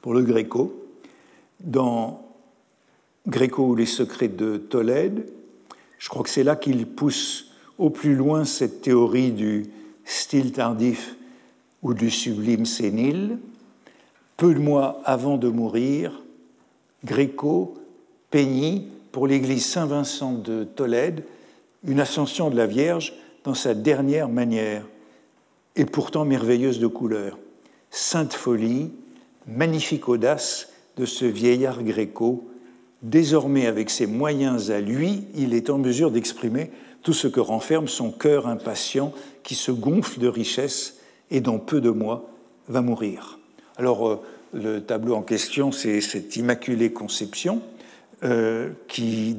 pour le Gréco, dans Gréco ou les secrets de Tolède. Je crois que c'est là qu'il pousse au plus loin cette théorie du style tardif ou du sublime sénile. Peu de mois avant de mourir, Gréco peignit pour l'église Saint-Vincent de Tolède une ascension de la Vierge dans sa dernière manière, et pourtant merveilleuse de couleur. Sainte folie, magnifique audace de ce vieillard gréco, désormais avec ses moyens à lui, il est en mesure d'exprimer tout ce que renferme son cœur impatient qui se gonfle de richesse et dans peu de mois va mourir. Alors, euh, le tableau en question, c'est cette Immaculée Conception, euh, qui,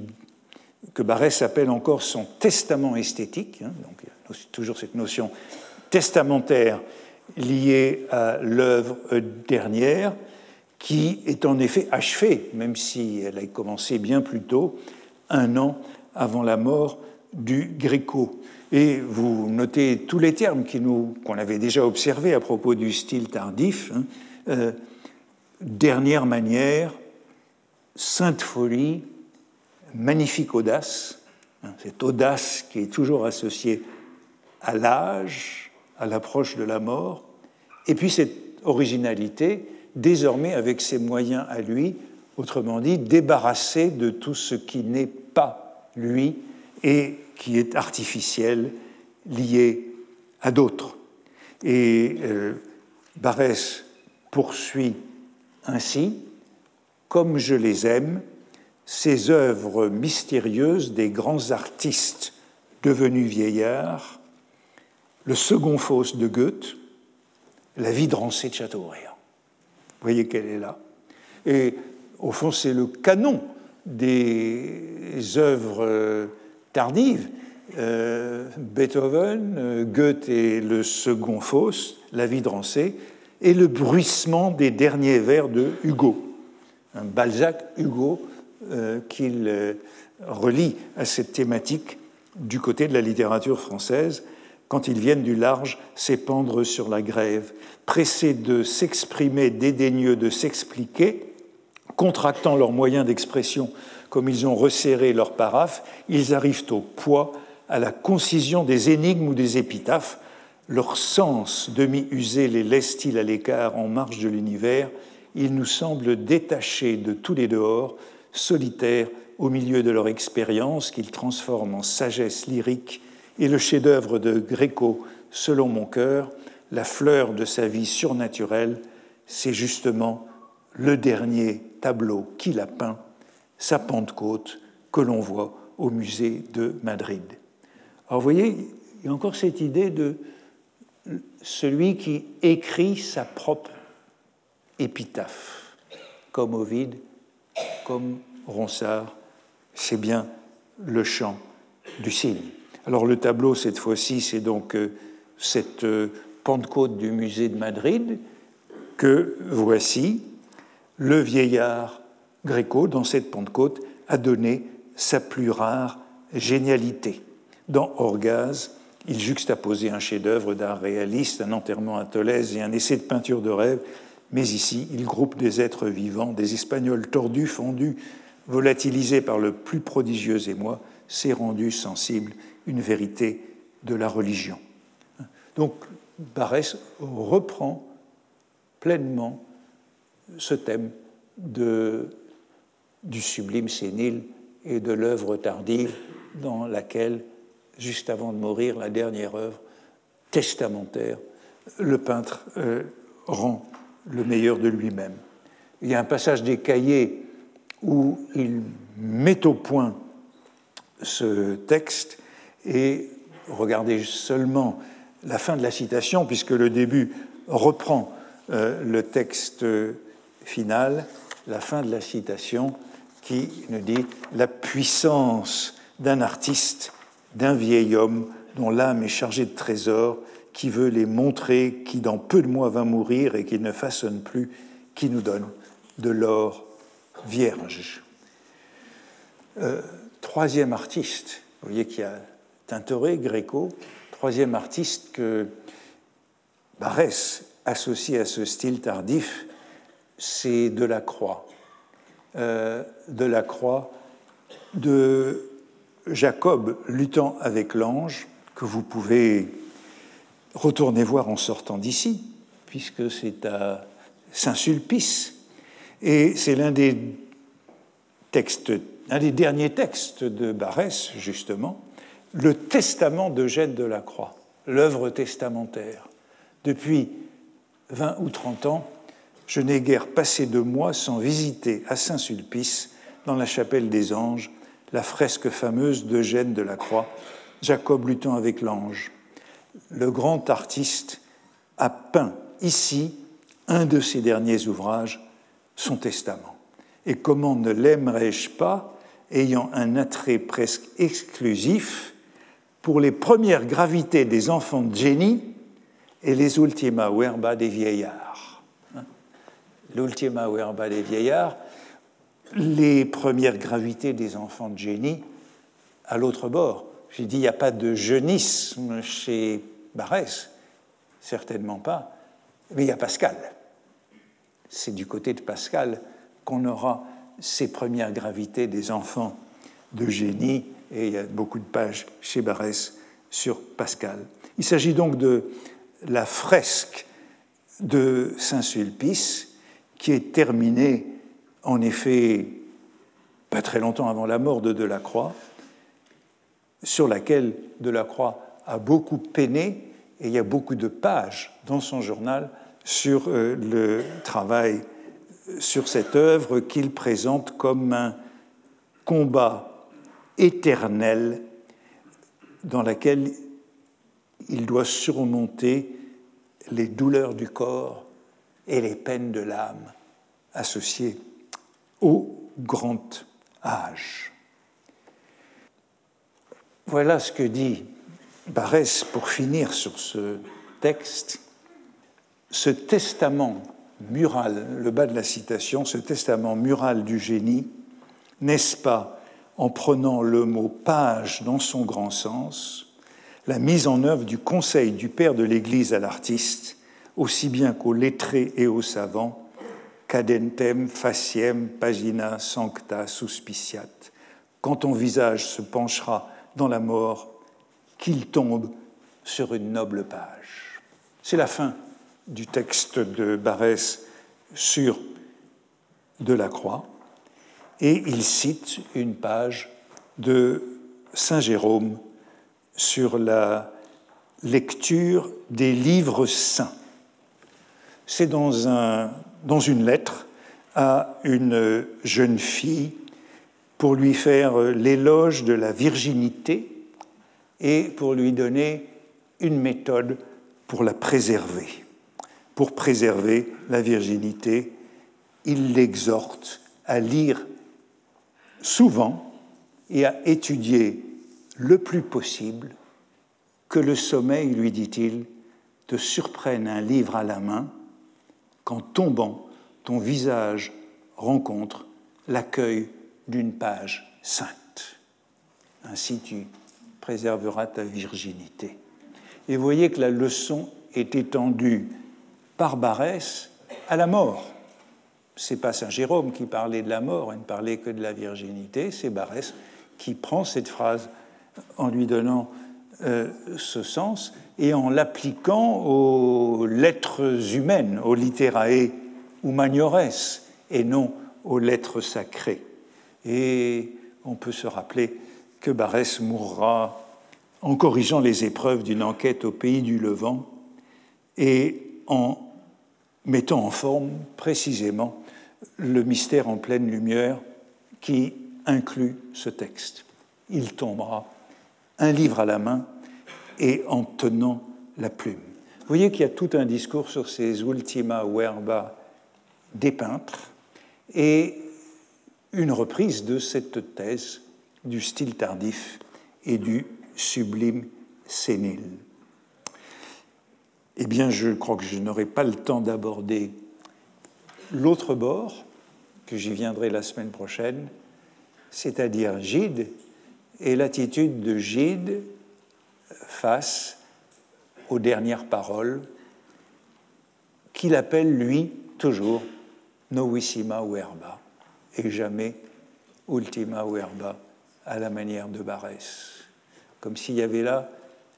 que Barès appelle encore son testament esthétique. Hein, donc, il y a toujours cette notion testamentaire liée à l'œuvre dernière, qui est en effet achevée, même si elle a commencé bien plus tôt, un an avant la mort du Gréco. Et vous notez tous les termes qu'on avait déjà observés à propos du style tardif. Hein, euh, dernière manière, sainte folie, magnifique audace, hein, cette audace qui est toujours associée à l'âge, à l'approche de la mort, et puis cette originalité, désormais avec ses moyens à lui, autrement dit, débarrassé de tout ce qui n'est pas lui et qui est artificielle, liée à d'autres. Et euh, Barès poursuit ainsi, comme je les aime, ces œuvres mystérieuses des grands artistes devenus vieillards, le second Faust de Goethe, la vie de Rancé de Chateaubriand. Vous voyez qu'elle est là. Et au fond, c'est le canon des œuvres tardives. Euh, Beethoven, Goethe et le second Faust, la vie de Rancé, et le bruissement des derniers vers de Hugo. Un Balzac, Hugo, euh, qu'il relie à cette thématique du côté de la littérature française, quand ils viennent du large s'épandre sur la grève, pressés de s'exprimer, dédaigneux de s'expliquer, contractant leurs moyens d'expression comme ils ont resserré leur paraphe, ils arrivent au poids, à la concision des énigmes ou des épitaphes. Leur sens demi-usé les laisse-t-il à l'écart en marge de l'univers Ils nous semblent détachés de tous les dehors, solitaires au milieu de leur expérience qu'ils transforment en sagesse lyrique et le chef-d'œuvre de Gréco, selon mon cœur, la fleur de sa vie surnaturelle, c'est justement le dernier tableau qu'il a peint, sa Pentecôte, que l'on voit au musée de Madrid. Alors vous voyez, il y a encore cette idée de celui qui écrit sa propre épitaphe, comme Ovide, comme Ronsard, c'est bien le chant du cygne. Alors le tableau, cette fois-ci, c'est donc euh, cette euh, Pentecôte du musée de Madrid que voici. Le vieillard Gréco, dans cette Pentecôte, a donné sa plus rare génialité. Dans Orgaz, il juxtaposait un chef-d'œuvre d'art réaliste, un enterrement à Tolèze et un essai de peinture de rêve, mais ici, il groupe des êtres vivants, des Espagnols tordus, fondus, volatilisés par le plus prodigieux émoi, s'est rendu sensible une vérité de la religion. Donc Barès reprend pleinement ce thème du sublime sénile et de l'œuvre tardive dans laquelle, juste avant de mourir, la dernière œuvre testamentaire, le peintre euh, rend le meilleur de lui-même. Il y a un passage des cahiers où il met au point ce texte et regardez seulement la fin de la citation, puisque le début reprend euh, le texte final, la fin de la citation qui nous dit La puissance d'un artiste, d'un vieil homme dont l'âme est chargée de trésors, qui veut les montrer, qui dans peu de mois va mourir et qui ne façonne plus, qui nous donne de l'or vierge. Euh, troisième artiste, vous voyez qu'il y a Tintoret, Gréco, troisième artiste que Barès associe à ce style tardif, c'est Delacroix. Euh, Delacroix de Jacob luttant avec l'ange, que vous pouvez retourner voir en sortant d'ici, puisque c'est à Saint-Sulpice. Et c'est l'un des textes, des derniers textes de Barès, justement, le testament d'Eugène de la Croix, l'œuvre testamentaire. Depuis 20 ou 30 ans, je n'ai guère passé de mois sans visiter à Saint-Sulpice, dans la chapelle des anges, la fresque fameuse d'Eugène de la Croix, Jacob luttant avec l'ange. Le grand artiste a peint ici un de ses derniers ouvrages, son testament. Et comment ne l'aimerais-je pas, ayant un attrait presque exclusif pour les premières gravités des enfants de génie et les ultima verba des vieillards. L'ultima verba des vieillards, les premières gravités des enfants de génie à l'autre bord. J'ai dit, il n'y a pas de jeunisme chez Barès, certainement pas, mais il y a Pascal. C'est du côté de Pascal qu'on aura ces premières gravités des enfants de génie et il y a beaucoup de pages chez Barès sur Pascal. Il s'agit donc de la fresque de Saint-Sulpice qui est terminée en effet pas très longtemps avant la mort de Delacroix, sur laquelle Delacroix a beaucoup peiné, et il y a beaucoup de pages dans son journal sur euh, le travail sur cette œuvre qu'il présente comme un combat éternel dans lequel il doit surmonter les douleurs du corps et les peines de l'âme associées au grand âge. Voilà ce que dit Barès pour finir sur ce texte. Ce testament mural, le bas de la citation, ce testament mural du génie, n'est-ce pas, en prenant le mot page dans son grand sens, la mise en œuvre du conseil du Père de l'Église à l'artiste, aussi bien qu'au lettré et au savant, cadentem faciem pagina sancta suspiciat, quand ton visage se penchera dans la mort, qu'il tombe sur une noble page. C'est la fin du texte de Barès sur Delacroix, et il cite une page de Saint Jérôme sur la lecture des livres saints. C'est dans, dans une lettre à une jeune fille pour lui faire l'éloge de la virginité et pour lui donner une méthode pour la préserver. Pour préserver la virginité, il l'exhorte à lire souvent et à étudier le plus possible que le sommeil, lui dit-il, te surprenne un livre à la main, qu'en tombant, ton visage rencontre l'accueil d'une page sainte. Ainsi tu préserveras ta virginité. Et voyez que la leçon est étendue par Barès à la mort. C'est pas Saint Jérôme qui parlait de la mort et ne parlait que de la virginité, c'est Barès qui prend cette phrase en lui donnant euh, ce sens et en l'appliquant aux lettres humaines, aux literae humaniores, et non aux lettres sacrées. Et on peut se rappeler que Barès mourra en corrigeant les épreuves d'une enquête au pays du Levant et en mettant en forme précisément le mystère en pleine lumière qui inclut ce texte. Il tombera un livre à la main et en tenant la plume. Vous voyez qu'il y a tout un discours sur ces ultima verba des peintres et une reprise de cette thèse du style tardif et du sublime sénile. Eh bien, je crois que je n'aurai pas le temps d'aborder l'autre bord, que j'y viendrai la semaine prochaine, c'est-à-dire Gide et l'attitude de Gide face aux dernières paroles qu'il appelle, lui, toujours novissima verba et jamais ultima verba à la manière de Barès. Comme s'il y avait là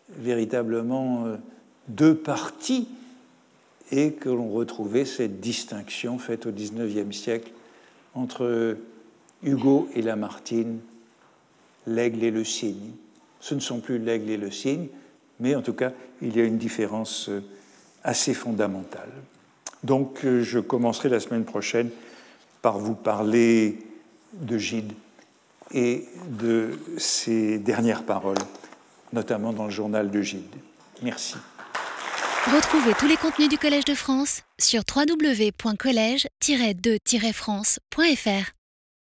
véritablement euh, deux parties et que l'on retrouvait cette distinction faite au XIXe siècle entre Hugo et Lamartine l'aigle et le cygne. Ce ne sont plus l'aigle et le cygne, mais en tout cas, il y a une différence euh, assez fondamentale. Donc, euh, je commencerai la semaine prochaine par vous parler de Gide et de ses dernières paroles, notamment dans le journal de Gide. Merci. Retrouvez tous les contenus du Collège de France sur www.colège-2-france.fr.